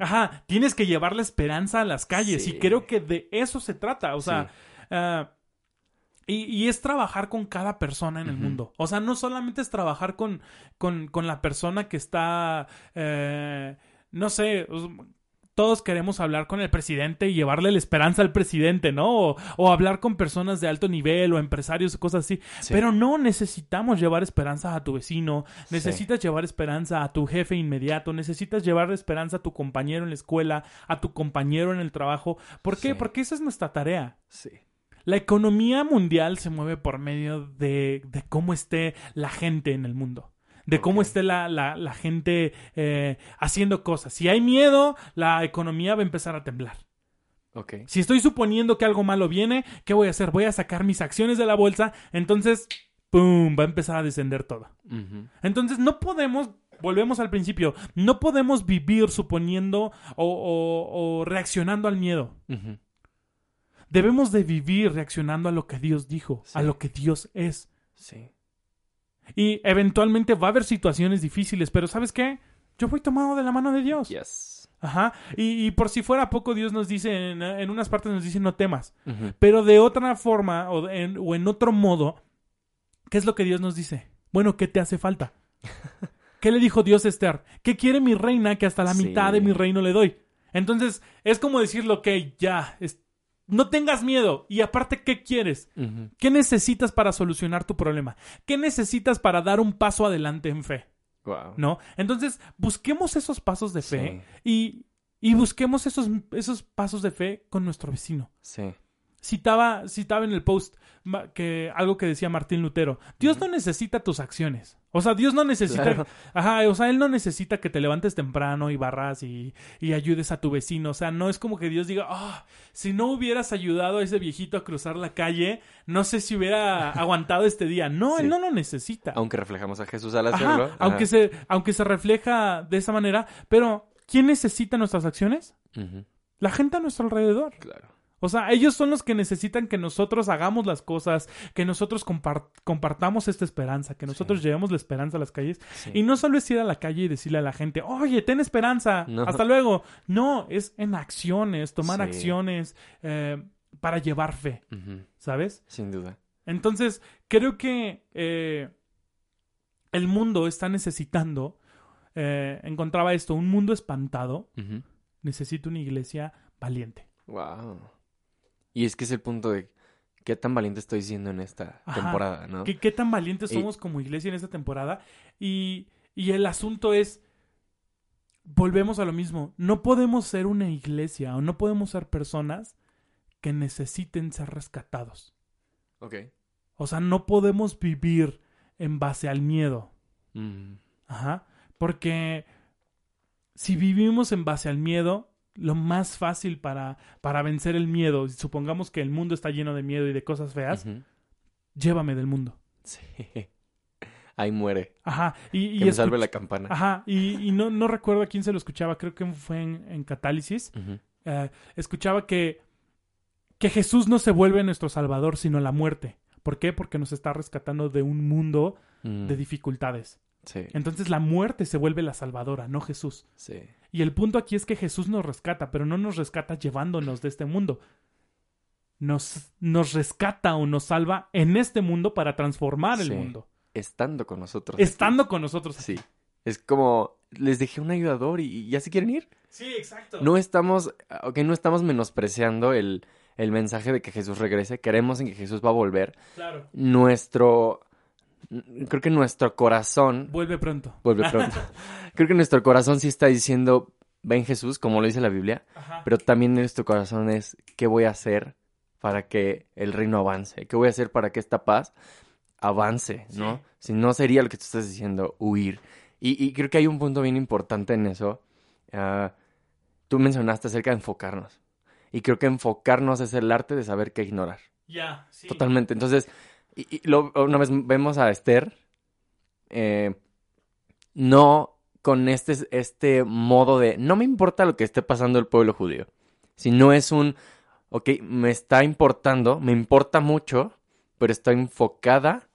Ajá. tienes que llevar la esperanza a las calles y creo que de eso se trata. O sea, ah, y, es trabajar con cada persona en el mundo. O sea, no solamente es trabajar con, con, con la persona que está, eh, no sé, todos queremos hablar con el presidente y llevarle la esperanza al presidente, ¿no? O, hablar con personas de alto nivel o empresarios o cosas así. Pero no necesitamos llevar esperanza a tu vecino, necesitas llevar esperanza a tu jefe inmediato, necesitas llevar esperanza a tu compañero en la escuela, a tu compañero en el trabajo. ¿Por qué? Porque esa es nuestra tarea. Sí. La economía mundial se mueve por medio de, cómo esté la gente en el mundo. De cómo esté la, la, gente eh, haciendo cosas. Si hay miedo, la economía va a empezar a temblar. Okay. Si estoy suponiendo que algo malo viene, ¿qué voy a hacer? Voy a sacar mis acciones de la bolsa, entonces, ¡pum! Va a empezar a descender todo. Entonces, no podemos volvemos al principio, no podemos vivir suponiendo o, o, reaccionando al miedo. Debemos de vivir reaccionando a lo que Dios dijo, a lo que Dios es. Sí. Y eventualmente va a haber situaciones difíciles, pero ¿sabes qué? Yo voy tomado de la mano de Dios. Yes. Ajá. Y, por si fuera poco, Dios nos dice, en, unas partes nos dice no temas. Pero de otra forma o en, o en otro modo, ¿qué es lo que Dios nos dice? Bueno, ¿qué te hace falta? ¿Qué le dijo Dios a Esther? ¿Qué quiere mi reina que hasta la mitad de mi reino le doy? Entonces, es como decirlo que ya, no tengas miedo. Y aparte, ¿qué quieres? ¿Qué necesitas para solucionar tu problema? ¿Qué necesitas para dar un paso adelante en fe? ¿No? Entonces, busquemos esos pasos de fe y, y, busquemos esos, esos pasos de fe con nuestro vecino. Sí. Citaba, citaba en el post que algo que decía Martín Lutero. Dios no necesita tus acciones. O sea, Dios no necesita. Ajá, o sea, Él no necesita que te levantes temprano y barras y, y ayudes a tu vecino. O sea, no es como que Dios diga, ah, si no hubieras ayudado a ese viejito a cruzar la calle, no sé si hubiera aguantado este día. No, Él no lo necesita. Aunque reflejamos a Jesús al hacerlo. Aunque, se, aunque se refleja de esa manera. Pero, ¿quién necesita nuestras acciones? La gente a nuestro alrededor. Claro. O sea, ellos son los que necesitan que nosotros hagamos las cosas, que nosotros compartamos esta esperanza, que nosotros llevemos la esperanza a las calles. Y no solo es ir a la calle y decirle a la gente, oye, ten esperanza, hasta luego. No, es en acciones, tomar acciones eh, para llevar fe, ¿sabes? Sin duda. Entonces, creo que... Eh, el mundo está necesitando, eh, encontraba esto, un mundo espantado necesita una iglesia valiente. Wow. Y es que es el punto de qué tan valiente estoy siendo en esta temporada, ¿no? ¿Qué, tan valientes somos como iglesia en esta temporada? Y, y el asunto es, volvemos a lo mismo, no podemos ser una iglesia o no podemos ser personas que necesiten ser rescatados. Ok. O sea, no podemos vivir en base al miedo. Mm. Ajá. Porque si vivimos en base al miedo, lo más fácil para, para vencer el miedo, supongamos que el mundo está lleno de miedo y de cosas feas, llévame del mundo. Sí. Ahí muere. Ajá. Y, que me salve la campana. Ajá. Y, no, no recuerdo a quién se lo escuchaba, creo que fue en, Catálisis. Eh, escuchaba que, que Jesús no se vuelve nuestro Salvador, sino la muerte. ¿Por qué? Porque nos está rescatando de un mundo mm. de dificultades. Sí. Entonces la muerte se vuelve la salvadora, no Jesús. Sí. Y el punto aquí es que Jesús nos rescata, pero no nos rescata llevándonos de este mundo. Nos, nos rescata o nos salva en este mundo para transformar el mundo. Estando con nosotros. Estando con nosotros. Sí. Es como, les dejé un ayudador y, ya se quieren ir. Sí, exacto. No estamos, ok, no estamos menospreciando el, el mensaje de que Jesús regrese, creemos en que Jesús va a volver. Claro. Nuestro, creo que nuestro corazón... Vuelve pronto. Vuelve pronto. creo que nuestro corazón sí está diciendo, ven Jesús, como lo dice la Biblia, pero también nuestro corazón es, ¿qué voy a hacer para que el reino avance? ¿Qué voy a hacer para que esta paz avance? ¿No? Si no sería lo que tú estás diciendo, huir. Y, creo que hay un punto bien importante en eso. Ah, tú mencionaste acerca de enfocarnos. Y creo que enfocarnos es el arte de saber qué ignorar. Ya, sí. Totalmente. Entonces, y, una vez vemos a Esther, eh, no con este, este modo de, no me importa lo que esté pasando el pueblo judío, sino es un, ok, me está importando, me importa mucho, pero estoy enfocada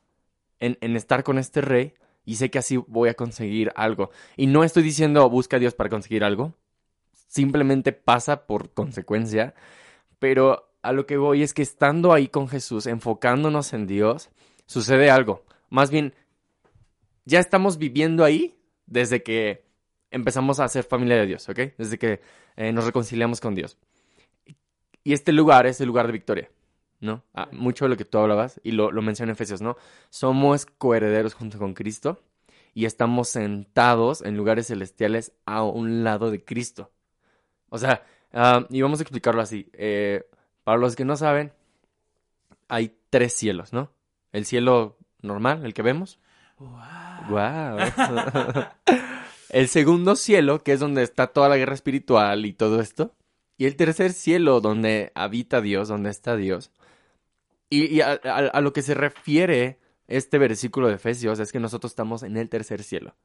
en, en estar con este rey y sé que así voy a conseguir algo. Y no estoy diciendo busca a Dios para conseguir algo, simplemente pasa por consecuencia, pero a lo que voy es que estando ahí con Jesús, enfocándonos en Dios, sucede algo. Más bien, ya estamos viviendo ahí desde que empezamos a ser familia de Dios, ¿ok? Desde que eh, nos reconciliamos con Dios. Y este lugar es el lugar de victoria, ¿no? Ah, mucho de lo que tú hablabas, y lo, lo menciona en Efesios, ¿no? Somos coherederos junto con Cristo y estamos sentados en lugares celestiales a un lado de Cristo. O sea, ah, y vamos a explicarlo así. Eh, para los que no saben, hay tres cielos, ¿no? El cielo normal, el que vemos. Wow. el segundo cielo, que es donde está toda la guerra espiritual y todo esto. Y el tercer cielo, donde habita Dios, donde está Dios. Y, a, a, lo que se refiere este versículo de Efesios es que nosotros estamos en el tercer cielo,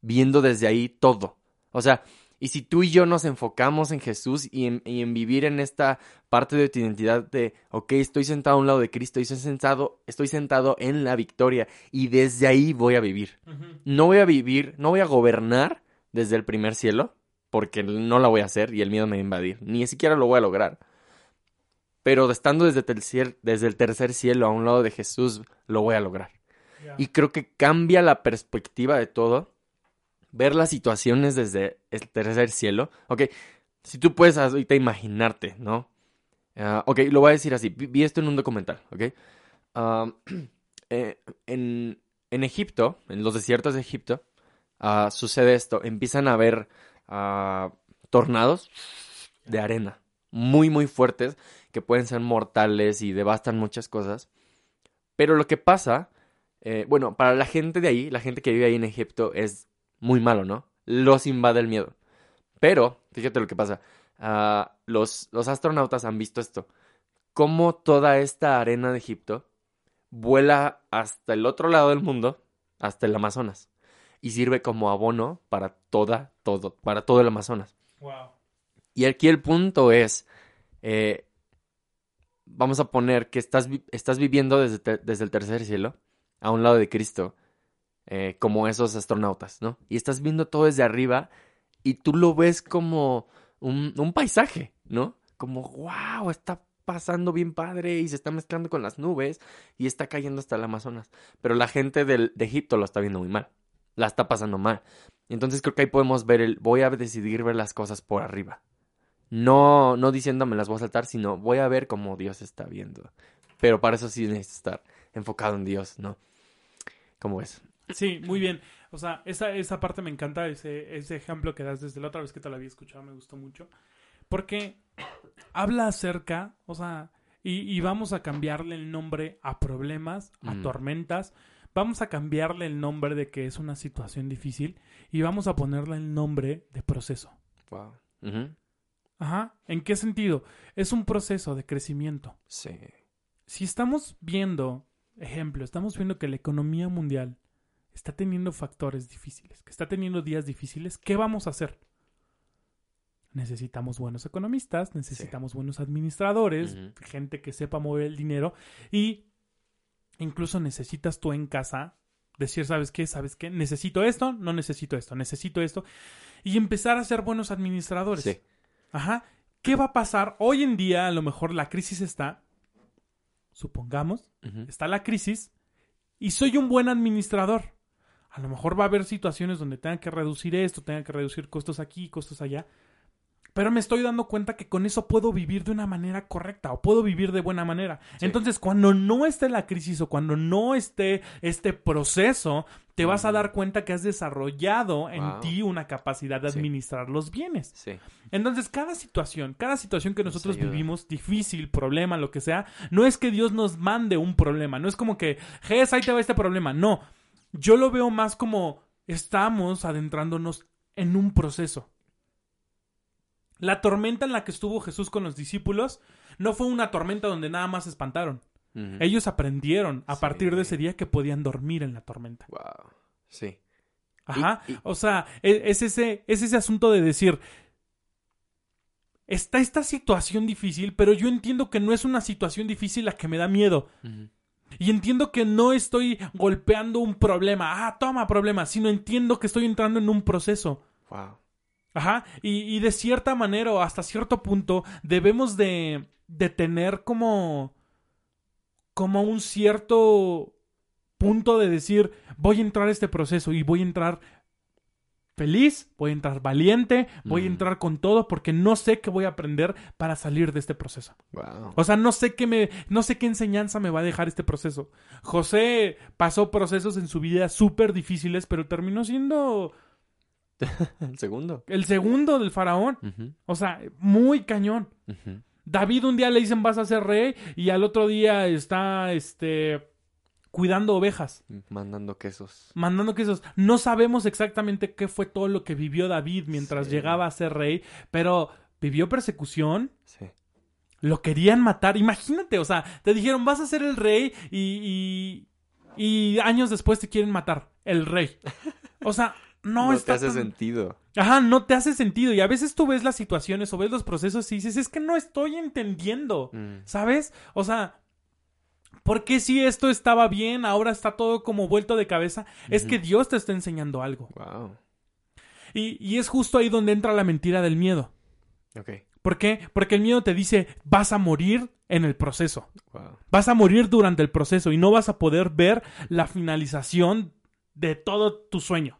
viendo desde ahí todo. O sea, y si tú y yo nos enfocamos en Jesús y en, vivir en esta parte de tu identidad de, ok, estoy sentado a un lado de Cristo y estoy sentado, estoy sentado en la victoria y desde ahí voy a vivir. No voy a vivir, no voy a gobernar desde el primer cielo, porque no la voy a hacer y el miedo me va a invadir. Ni siquiera lo voy a lograr. Pero estando desde, desde el tercer cielo a un lado de Jesús, lo voy a lograr. Y creo que cambia la perspectiva de todo ver las situaciones desde el tercer cielo. Ok, si tú puedes ahorita imaginarte, ¿no? Ah, ok, lo voy a decir así. Vi, esto en un documental, ¿ok? Eh, en, Egipto, en los desiertos de Egipto, ah, sucede esto. Empiezan a haber ah, tornados de arena muy, muy fuertes que pueden ser mortales y devastan muchas cosas. Pero lo que pasa, eh, bueno, para la gente de ahí, la gente que vive ahí en Egipto, es muy malo, ¿no? Los invade el miedo. Pero, fíjate lo que pasa. Ah, los, los astronautas han visto esto. Cómo toda esta arena de Egipto vuela hasta el otro lado del mundo, hasta el Amazonas. Y sirve como abono para toda, todo, para todo el Amazonas. Wow. Y aquí el punto es, eh, vamos a poner que estás, estás viviendo desde, desde el tercer cielo, a un lado de Cristo, eh, como esos astronautas, ¿no? Y estás viendo todo desde arriba y tú lo ves como un, paisaje, ¿no? Como, wow, está pasando bien padre y se está mezclando con las nubes y está cayendo hasta el Amazonas. Pero la gente del, de Egipto lo está viendo muy mal. La está pasando mal. Entonces creo que ahí podemos ver el voy a decidir ver las cosas por arriba. No, no diciéndome las voy a saltar, sino voy a ver cómo Dios está viendo. Pero para eso sí necesito estar enfocado en Dios, ¿no? ¿Cómo es? Sí, muy bien. O sea, esa, esa parte me encanta, ese, ese ejemplo que das desde la otra vez que te lo había escuchado, me gustó mucho. Porque habla acerca, o sea, y, y vamos a cambiarle el nombre a problemas, a Mm. tormentas, vamos a cambiarle el nombre de que es una situación difícil y vamos a ponerle el nombre de proceso. Wow. Ajá. ¿En qué sentido? Es un proceso de crecimiento. Sí. Si estamos viendo, ejemplo, estamos viendo que la economía mundial está teniendo factores difíciles, que está teniendo días difíciles, ¿qué vamos a hacer? Necesitamos buenos economistas, necesitamos buenos administradores, gente que sepa mover el dinero y incluso necesitas tú en casa decir, ¿sabes qué? ¿Sabes qué? Necesito esto, no necesito esto, necesito esto y empezar a ser buenos administradores. Sí. Ajá. ¿Qué va a pasar? Hoy en día a lo mejor la crisis está, supongamos, está la crisis y soy un buen administrador. A lo mejor va a haber situaciones donde tenga que reducir esto, tenga que reducir costos aquí, costos allá. Pero me estoy dando cuenta que con eso puedo vivir de una manera correcta o puedo vivir de buena manera. Sí. Entonces, cuando no esté la crisis o cuando no esté este proceso, te vas a dar cuenta que has desarrollado en Wow. ti una capacidad de Sí. administrar los bienes. Sí. Entonces, cada situación, cada situación que Nos nosotros vivimos, difícil, problema, lo que sea, no es que Dios nos mande un problema, no es como que, Jes, ahí te va este problema, no. Yo lo veo más como estamos adentrándonos en un proceso. La tormenta en la que estuvo Jesús con los discípulos no fue una tormenta donde nada más se espantaron. Ellos aprendieron a Sí. partir de ese día que podían dormir en la tormenta. Wow. Sí. Ajá. Y- y- O sea, e- es ese, es ese asunto de decir, está esta situación difícil, pero yo entiendo que no es una situación difícil la que me da miedo. Ujú. Y entiendo que no estoy golpeando un problema, ah, toma problema, sino entiendo que estoy entrando en un proceso. Wow. Ajá, y, y de cierta manera o hasta cierto punto debemos de, de tener como, como un cierto punto de decir, voy a entrar a este proceso y voy a entrar feliz, voy a entrar valiente, voy a Mm. entrar con todo porque no sé qué voy a aprender para salir de este proceso. Wow. O sea, no sé qué me, no sé qué enseñanza me va a dejar este proceso. José pasó procesos en su vida súper difíciles, pero terminó siendo El segundo. el segundo del faraón. O sea, muy cañón. David un día le dicen vas a ser rey y al otro día está este cuidando ovejas, Mandando quesos. mandando quesos. No sabemos exactamente qué fue todo lo que vivió David mientras Sí. llegaba a ser rey, pero vivió persecución, Sí. lo querían matar. Imagínate, o sea, te dijeron vas a ser el rey y, y, y años después te quieren matar, el rey. O sea, no, No, está te hace tan- sentido. Ajá, no te hace sentido. Y a veces tú ves las situaciones o ves los procesos y dices, es que no estoy entendiendo. Mm. ¿Sabes? O sea, ¿por qué si esto estaba bien, ahora está todo como vuelto de cabeza? Es que Dios te está enseñando algo. Wow. Y, y es justo ahí donde entra la mentira del miedo. Ok. ¿Por qué? Porque el miedo te dice, vas a morir en el proceso. Wow. Vas a morir durante el proceso y no vas a poder ver la finalización de todo tu sueño.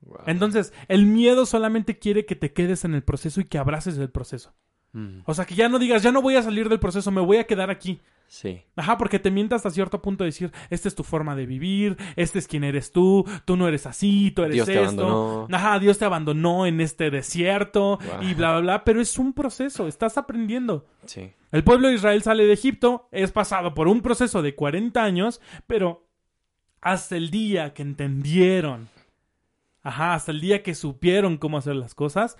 Wow. Entonces, el miedo solamente quiere que te quedes en el proceso y que abraces el proceso. Mm. O sea, que ya no digas, ya no voy a salir del proceso, me voy a quedar aquí. Sí. Ajá, porque te mientas hasta cierto punto de decir, esta es tu forma de vivir, este es quien eres tú, tú no eres así, tú eres Dios te esto. abandonó. Ajá, Dios te abandonó en este desierto Wow. y bla, bla, bla, pero es un proceso, estás aprendiendo. Sí. El pueblo de Israel sale de Egipto, es pasado por un proceso de 40 años, pero hasta el día que entendieron, ajá, hasta el día que supieron cómo hacer las cosas,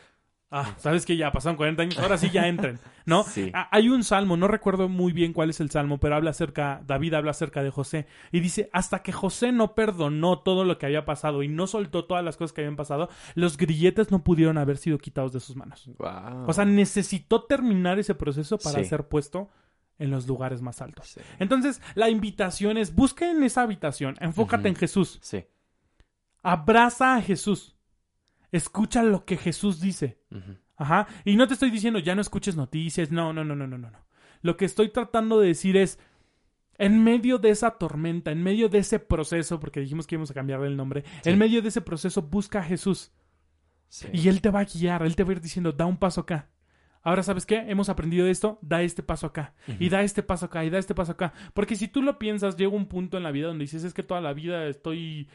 ah, sabes que ya pasaron 40 años, ahora sí ya entren, ¿no? Sí. Ah, Hay un salmo, no recuerdo muy bien cuál es el salmo, pero habla acerca, David habla acerca de José y dice, hasta que José no perdonó todo lo que había pasado y no soltó todas las cosas que habían pasado, los grilletes no pudieron haber sido quitados de sus manos. Wow. O sea, necesitó terminar ese proceso para Sí. ser puesto en los lugares más altos. Sí. Entonces, la invitación es, busca en esa habitación, enfócate en Jesús, Sí. abraza a Jesús, escucha lo que Jesús dice. Ajá. Y no te estoy diciendo, ya no escuches noticias, no, no, no, no, no, no. no. Lo que estoy tratando de decir es, en medio de esa tormenta, en medio de ese proceso, porque dijimos que íbamos a cambiarle el nombre, en medio de ese proceso busca a Jesús. Y Él te va a guiar, Él te va a ir diciendo, da un paso acá. Ahora, ¿sabes qué? Hemos aprendido esto, da este paso acá. Y da este paso acá, y da este paso acá. Porque si tú lo piensas, llega un punto en la vida donde dices, es que toda la vida estoy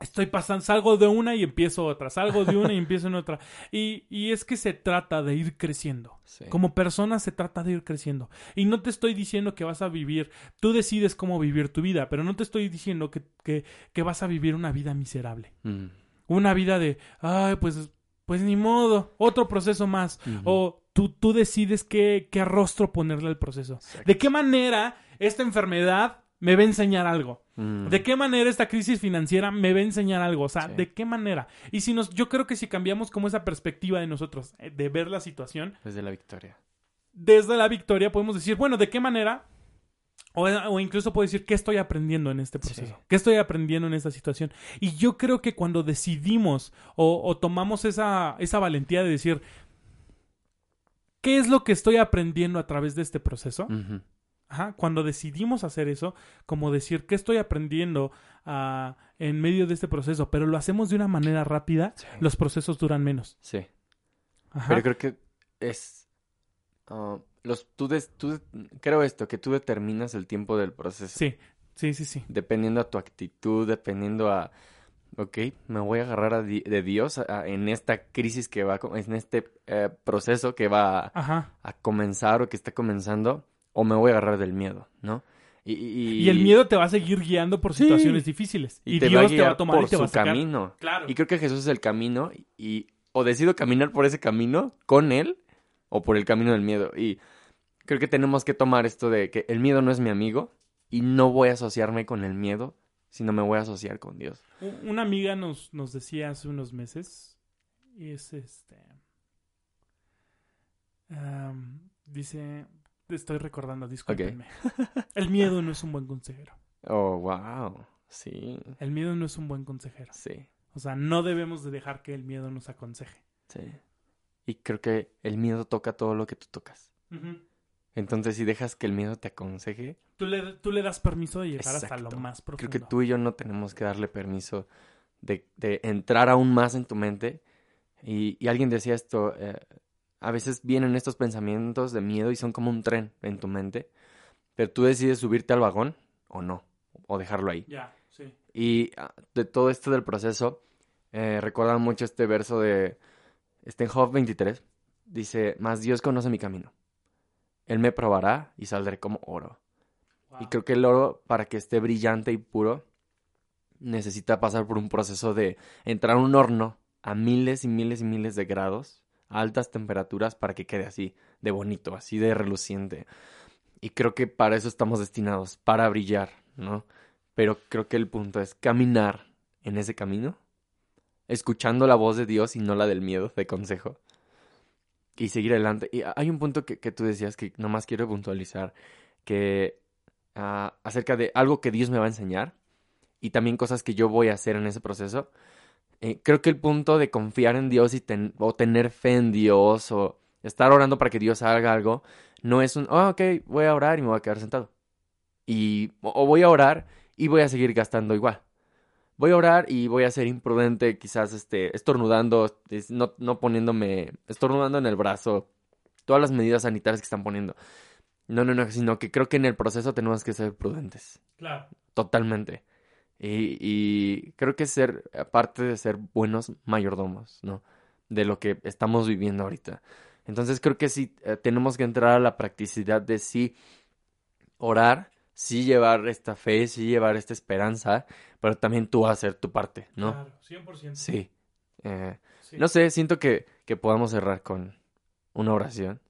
estoy pasando, salgo de una y empiezo otra, salgo de una y empiezo en otra. Y, y es que se trata de ir creciendo. Como persona se trata de ir creciendo. Y no te estoy diciendo que vas a vivir, tú decides cómo vivir tu vida, pero no te estoy diciendo que, que, que vas a vivir una vida miserable. Mm. Una vida de, ay, pues, pues ni modo, otro proceso más. O tú, tú decides qué, qué rostro ponerle al proceso. De qué manera esta enfermedad me va a enseñar algo. Mm. ¿De qué manera esta crisis financiera me va a enseñar algo? O sea, ¿de qué manera? Y si nos, yo creo que si cambiamos como esa perspectiva de nosotros, eh, de ver la situación. Desde la victoria. Desde la victoria podemos decir, bueno, ¿de qué manera? O, incluso puedo decir, ¿qué estoy aprendiendo en este proceso? ¿Qué estoy aprendiendo en esta situación? Y yo creo que cuando decidimos o, tomamos esa, esa valentía de decir, ¿qué es lo que estoy aprendiendo a través de este proceso? Ajá, cuando decidimos hacer eso, como decir, ¿qué estoy aprendiendo ah, en medio de este proceso? Pero lo hacemos de una manera rápida, los procesos duran menos. Sí. Ajá. Pero creo que es... Ah, los, tú, tú, creo esto, que tú determinas el tiempo del proceso. Sí, sí, sí, sí. Dependiendo a tu actitud, dependiendo a... Ok, me voy a agarrar de Dios en esta crisis que va, en este eh, proceso que va a comenzar o que está comenzando o me voy a agarrar del miedo, ¿no? Y, y, el miedo te va a seguir guiando por situaciones difíciles. Y, Dios te va a tomar por y te va a sacar. camino. Claro. Y creo que Jesús es el camino y o decido caminar por ese camino con él o por el camino del miedo. Y creo que tenemos que tomar esto de que el miedo no es mi amigo y no voy a asociarme con el miedo, sino me voy a asociar con Dios. Una amiga nos, nos decía hace unos meses, y es este... dice, estoy recordando, discúlpenme. El miedo no es un buen consejero. Oh, wow. Sí. El miedo no es un buen consejero. Sí. O sea, no debemos de dejar que el miedo nos aconseje. Sí. Y creo que el miedo toca todo lo que tú tocas. Entonces, si dejas que el miedo te aconseje... Tú le, tú le das permiso de llegar hasta lo más profundo. Creo que tú y yo no tenemos que darle permiso de, de entrar aún más en tu mente. Y, y alguien decía esto, eh, a veces vienen estos pensamientos de miedo y son como un tren en tu mente, pero tú decides subirte al vagón o no, o dejarlo ahí. Ya, sí. Y ah, de todo esto del proceso, eh, recuerda mucho este verso de este 23, dice, más Dios conoce mi camino. Él me probará y saldré como oro. Y creo que el oro, para que esté brillante y puro, necesita pasar por un proceso de entrar a un horno a miles y miles y miles de grados altas temperaturas para que quede así de bonito, así de reluciente. Y creo que para eso estamos destinados, para brillar, ¿no? Pero creo que el punto es caminar en ese camino, escuchando la voz de Dios y no la del miedo, de consejo, y seguir adelante. Y hay un punto que, tú decías que nomás quiero puntualizar, que ah, acerca de algo que Dios me va a enseñar y también cosas que yo voy a hacer en ese proceso. Eh, creo que el punto de confiar en Dios y o tener fe en Dios o estar orando para que Dios haga algo, no es un, oh, ok, voy a orar y me voy a quedar sentado. Y, o voy a orar y voy a seguir gastando igual. Voy a orar y voy a ser imprudente, quizás este, estornudando, no, no poniéndome, estornudando en el brazo, todas las medidas sanitarias que están poniendo. No, no, no, sino que creo que en el proceso tenemos que ser prudentes. Claro. Totalmente. Y, creo que ser, aparte de ser buenos mayordomos, ¿no? De lo que estamos viviendo ahorita. Entonces creo que sí eh, tenemos que entrar a la practicidad de sí orar, sí llevar esta fe, sí llevar esta esperanza, pero también tú hacer tu parte, ¿no? Claro, 100%. Sí. Eh, no sé, siento que, que podamos cerrar con una oración.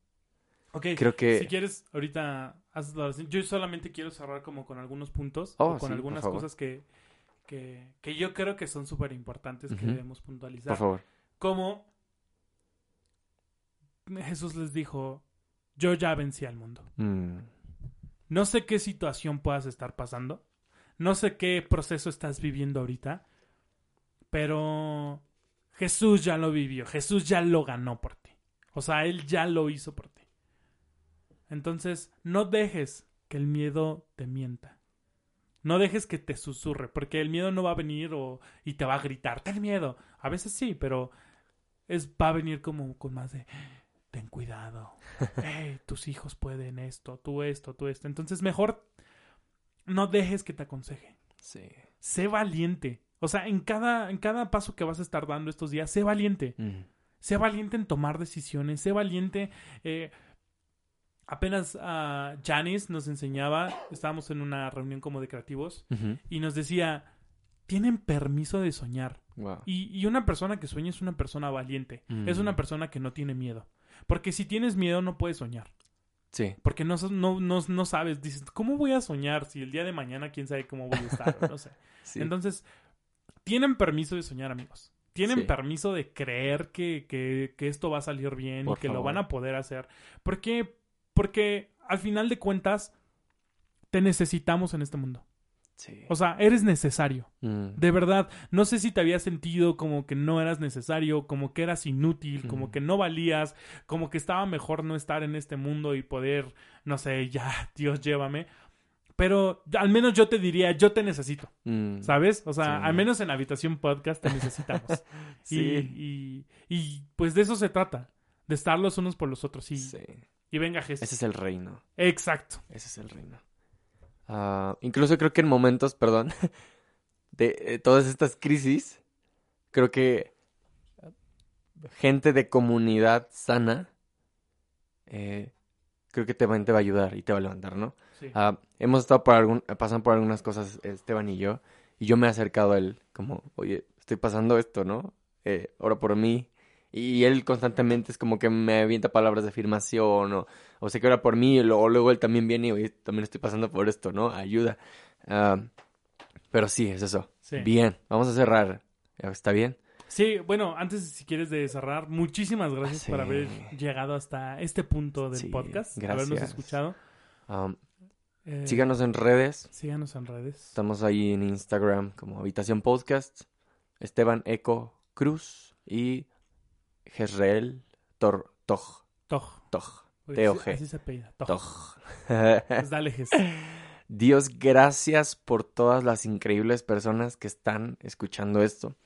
Ok, creo que... Si quieres, ahorita yo solamente quiero cerrar como con algunos puntos o oh, con algunas cosas que, que, yo creo que son súper importantes que debemos puntualizar. Por favor. Como Jesús les dijo, yo ya vencí al mundo. Mm. No sé qué situación puedas estar pasando. No sé qué proceso estás viviendo ahorita. Pero Jesús ya lo vivió. Jesús ya lo ganó por ti. O sea, Él ya lo hizo por ti. Entonces, no dejes que el miedo te mienta. No dejes que te susurre, porque el miedo no va a venir o, y te va a gritar, ten miedo. A veces sí, pero es, va a venir como con más de, ten cuidado. Hey, tus hijos pueden esto, tú esto, tú esto. Entonces, mejor no dejes que te aconseje. Sí. Sé valiente. O sea, en cada, en cada paso que vas a estar dando estos días, sé valiente. Mm. Sé valiente en tomar decisiones, sé valiente. Eh, apenas uh, Janice nos enseñaba, estábamos en una reunión como de creativos, y nos decía, tienen permiso de soñar. Wow. Y, y una persona que sueña es una persona valiente, Mm. es una persona que no tiene miedo. Porque si tienes miedo no puedes soñar. Sí. Porque no, no, no, no sabes, dices, ¿cómo voy a soñar si el día de mañana quién sabe cómo voy a estar? No sé. sí. Entonces, tienen permiso de soñar, amigos. Tienen Sí. permiso de creer que, que, que esto va a salir bien Por y que lo van a poder hacer. Porque, porque al final de cuentas, te necesitamos en este mundo. sí. O sea, eres necesario. Mm. De verdad, no sé si te habías sentido como que no eras necesario, como que eras inútil, como Mm. que no valías, como que estaba mejor no estar en este mundo y poder, no sé, ya, Dios llévame. Pero al menos yo te diría, yo te necesito. Mm. ¿Sabes? O sea, Sí. al menos en Habitación Podcast te necesitamos. Sí. y, y, y, pues de eso se trata. De estar los unos por los otros. Y, Sí. Y venga, Jesús. Ese es el reino. Exacto. Ese es el reino. Ah, incluso creo que en momentos, perdón, de eh, todas estas crisis, creo que gente de comunidad sana, eh, creo que te va, te va a ayudar y te va a levantar, ¿no? Sí. Ah, hemos estado por algún, pasando por algunas cosas, Esteban y yo, y yo me he acercado a él como, oye, estoy pasando esto, ¿no? Eh, ora por mí. Y él constantemente es como que me avienta palabras de afirmación o, o se que ora por mí y luego, él también viene y oye, también estoy pasando por esto, ¿no? Ayuda. Ah, pero sí, es eso. Sí. Bien, vamos a cerrar. ¿Está bien? Sí, bueno, antes si quieres de cerrar, muchísimas gracias Sí. por haber llegado hasta este punto del Sí, podcast, gracias. habernos escuchado. Ah, Eh, síganos en redes. síganos en redes. Estamos ahí en Instagram como Habitación Podcast. Esteban Eco Cruz y Jezreel Tor Toj. Toj. Toj. T-O-G. Así se apellida. Toj. Toj. Pues dale, Jesús. Dios, gracias por todas las increíbles personas que están escuchando esto.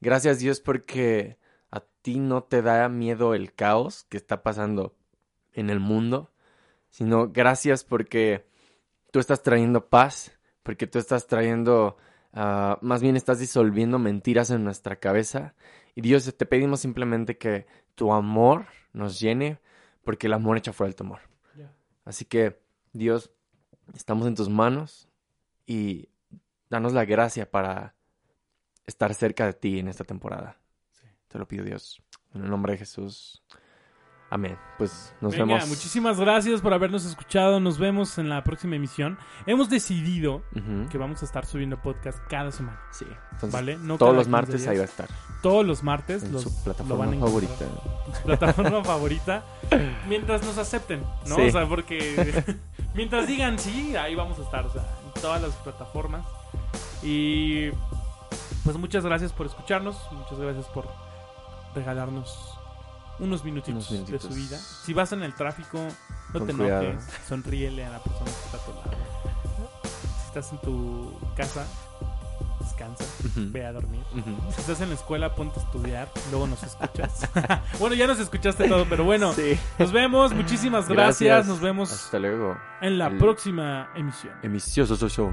Gracias Dios porque a ti no te da miedo el caos que está pasando en el mundo, sino gracias porque tú estás trayendo paz, porque tú estás trayendo, ah, más bien estás disolviendo mentiras en nuestra cabeza. Y Dios, te pedimos simplemente que tu amor nos llene, porque el amor echa fuera el temor. Así que, Dios, estamos en tus manos y danos la gracia para estar cerca de ti en esta temporada. Sí. Te lo pido, Dios. En el nombre de Jesús. Amén. Pues nos Venga, vemos. muchísimas gracias por habernos escuchado. Nos vemos en la próxima emisión. Hemos decidido que vamos a estar subiendo podcast cada semana. Sí. Entonces, ¿Vale? No todos los 15 martes días. ahí va a estar. Todos los martes En los, su lo van plataforma a favorita. su plataforma favorita mientras nos acepten, ¿no? Sí. O sea, porque mientras digan sí, ahí vamos a estar, o sea, en todas las plataformas. Y pues muchas gracias por escucharnos, muchas gracias por regalarnos unos minutitos, Unos minutitos. de su vida. Si vas en el tráfico, no Con te cuidado. enojes, sonríele a la persona que está a tu lado. Si estás en tu casa, descansa, ve a dormir. Si estás en la escuela, ponte a estudiar, luego nos escuchas. bueno, ya nos escuchaste todo, pero bueno, Sí. nos vemos, muchísimas gracias, Gracias. nos vemos Hasta luego. en la El- próxima emisión. Emicioso soy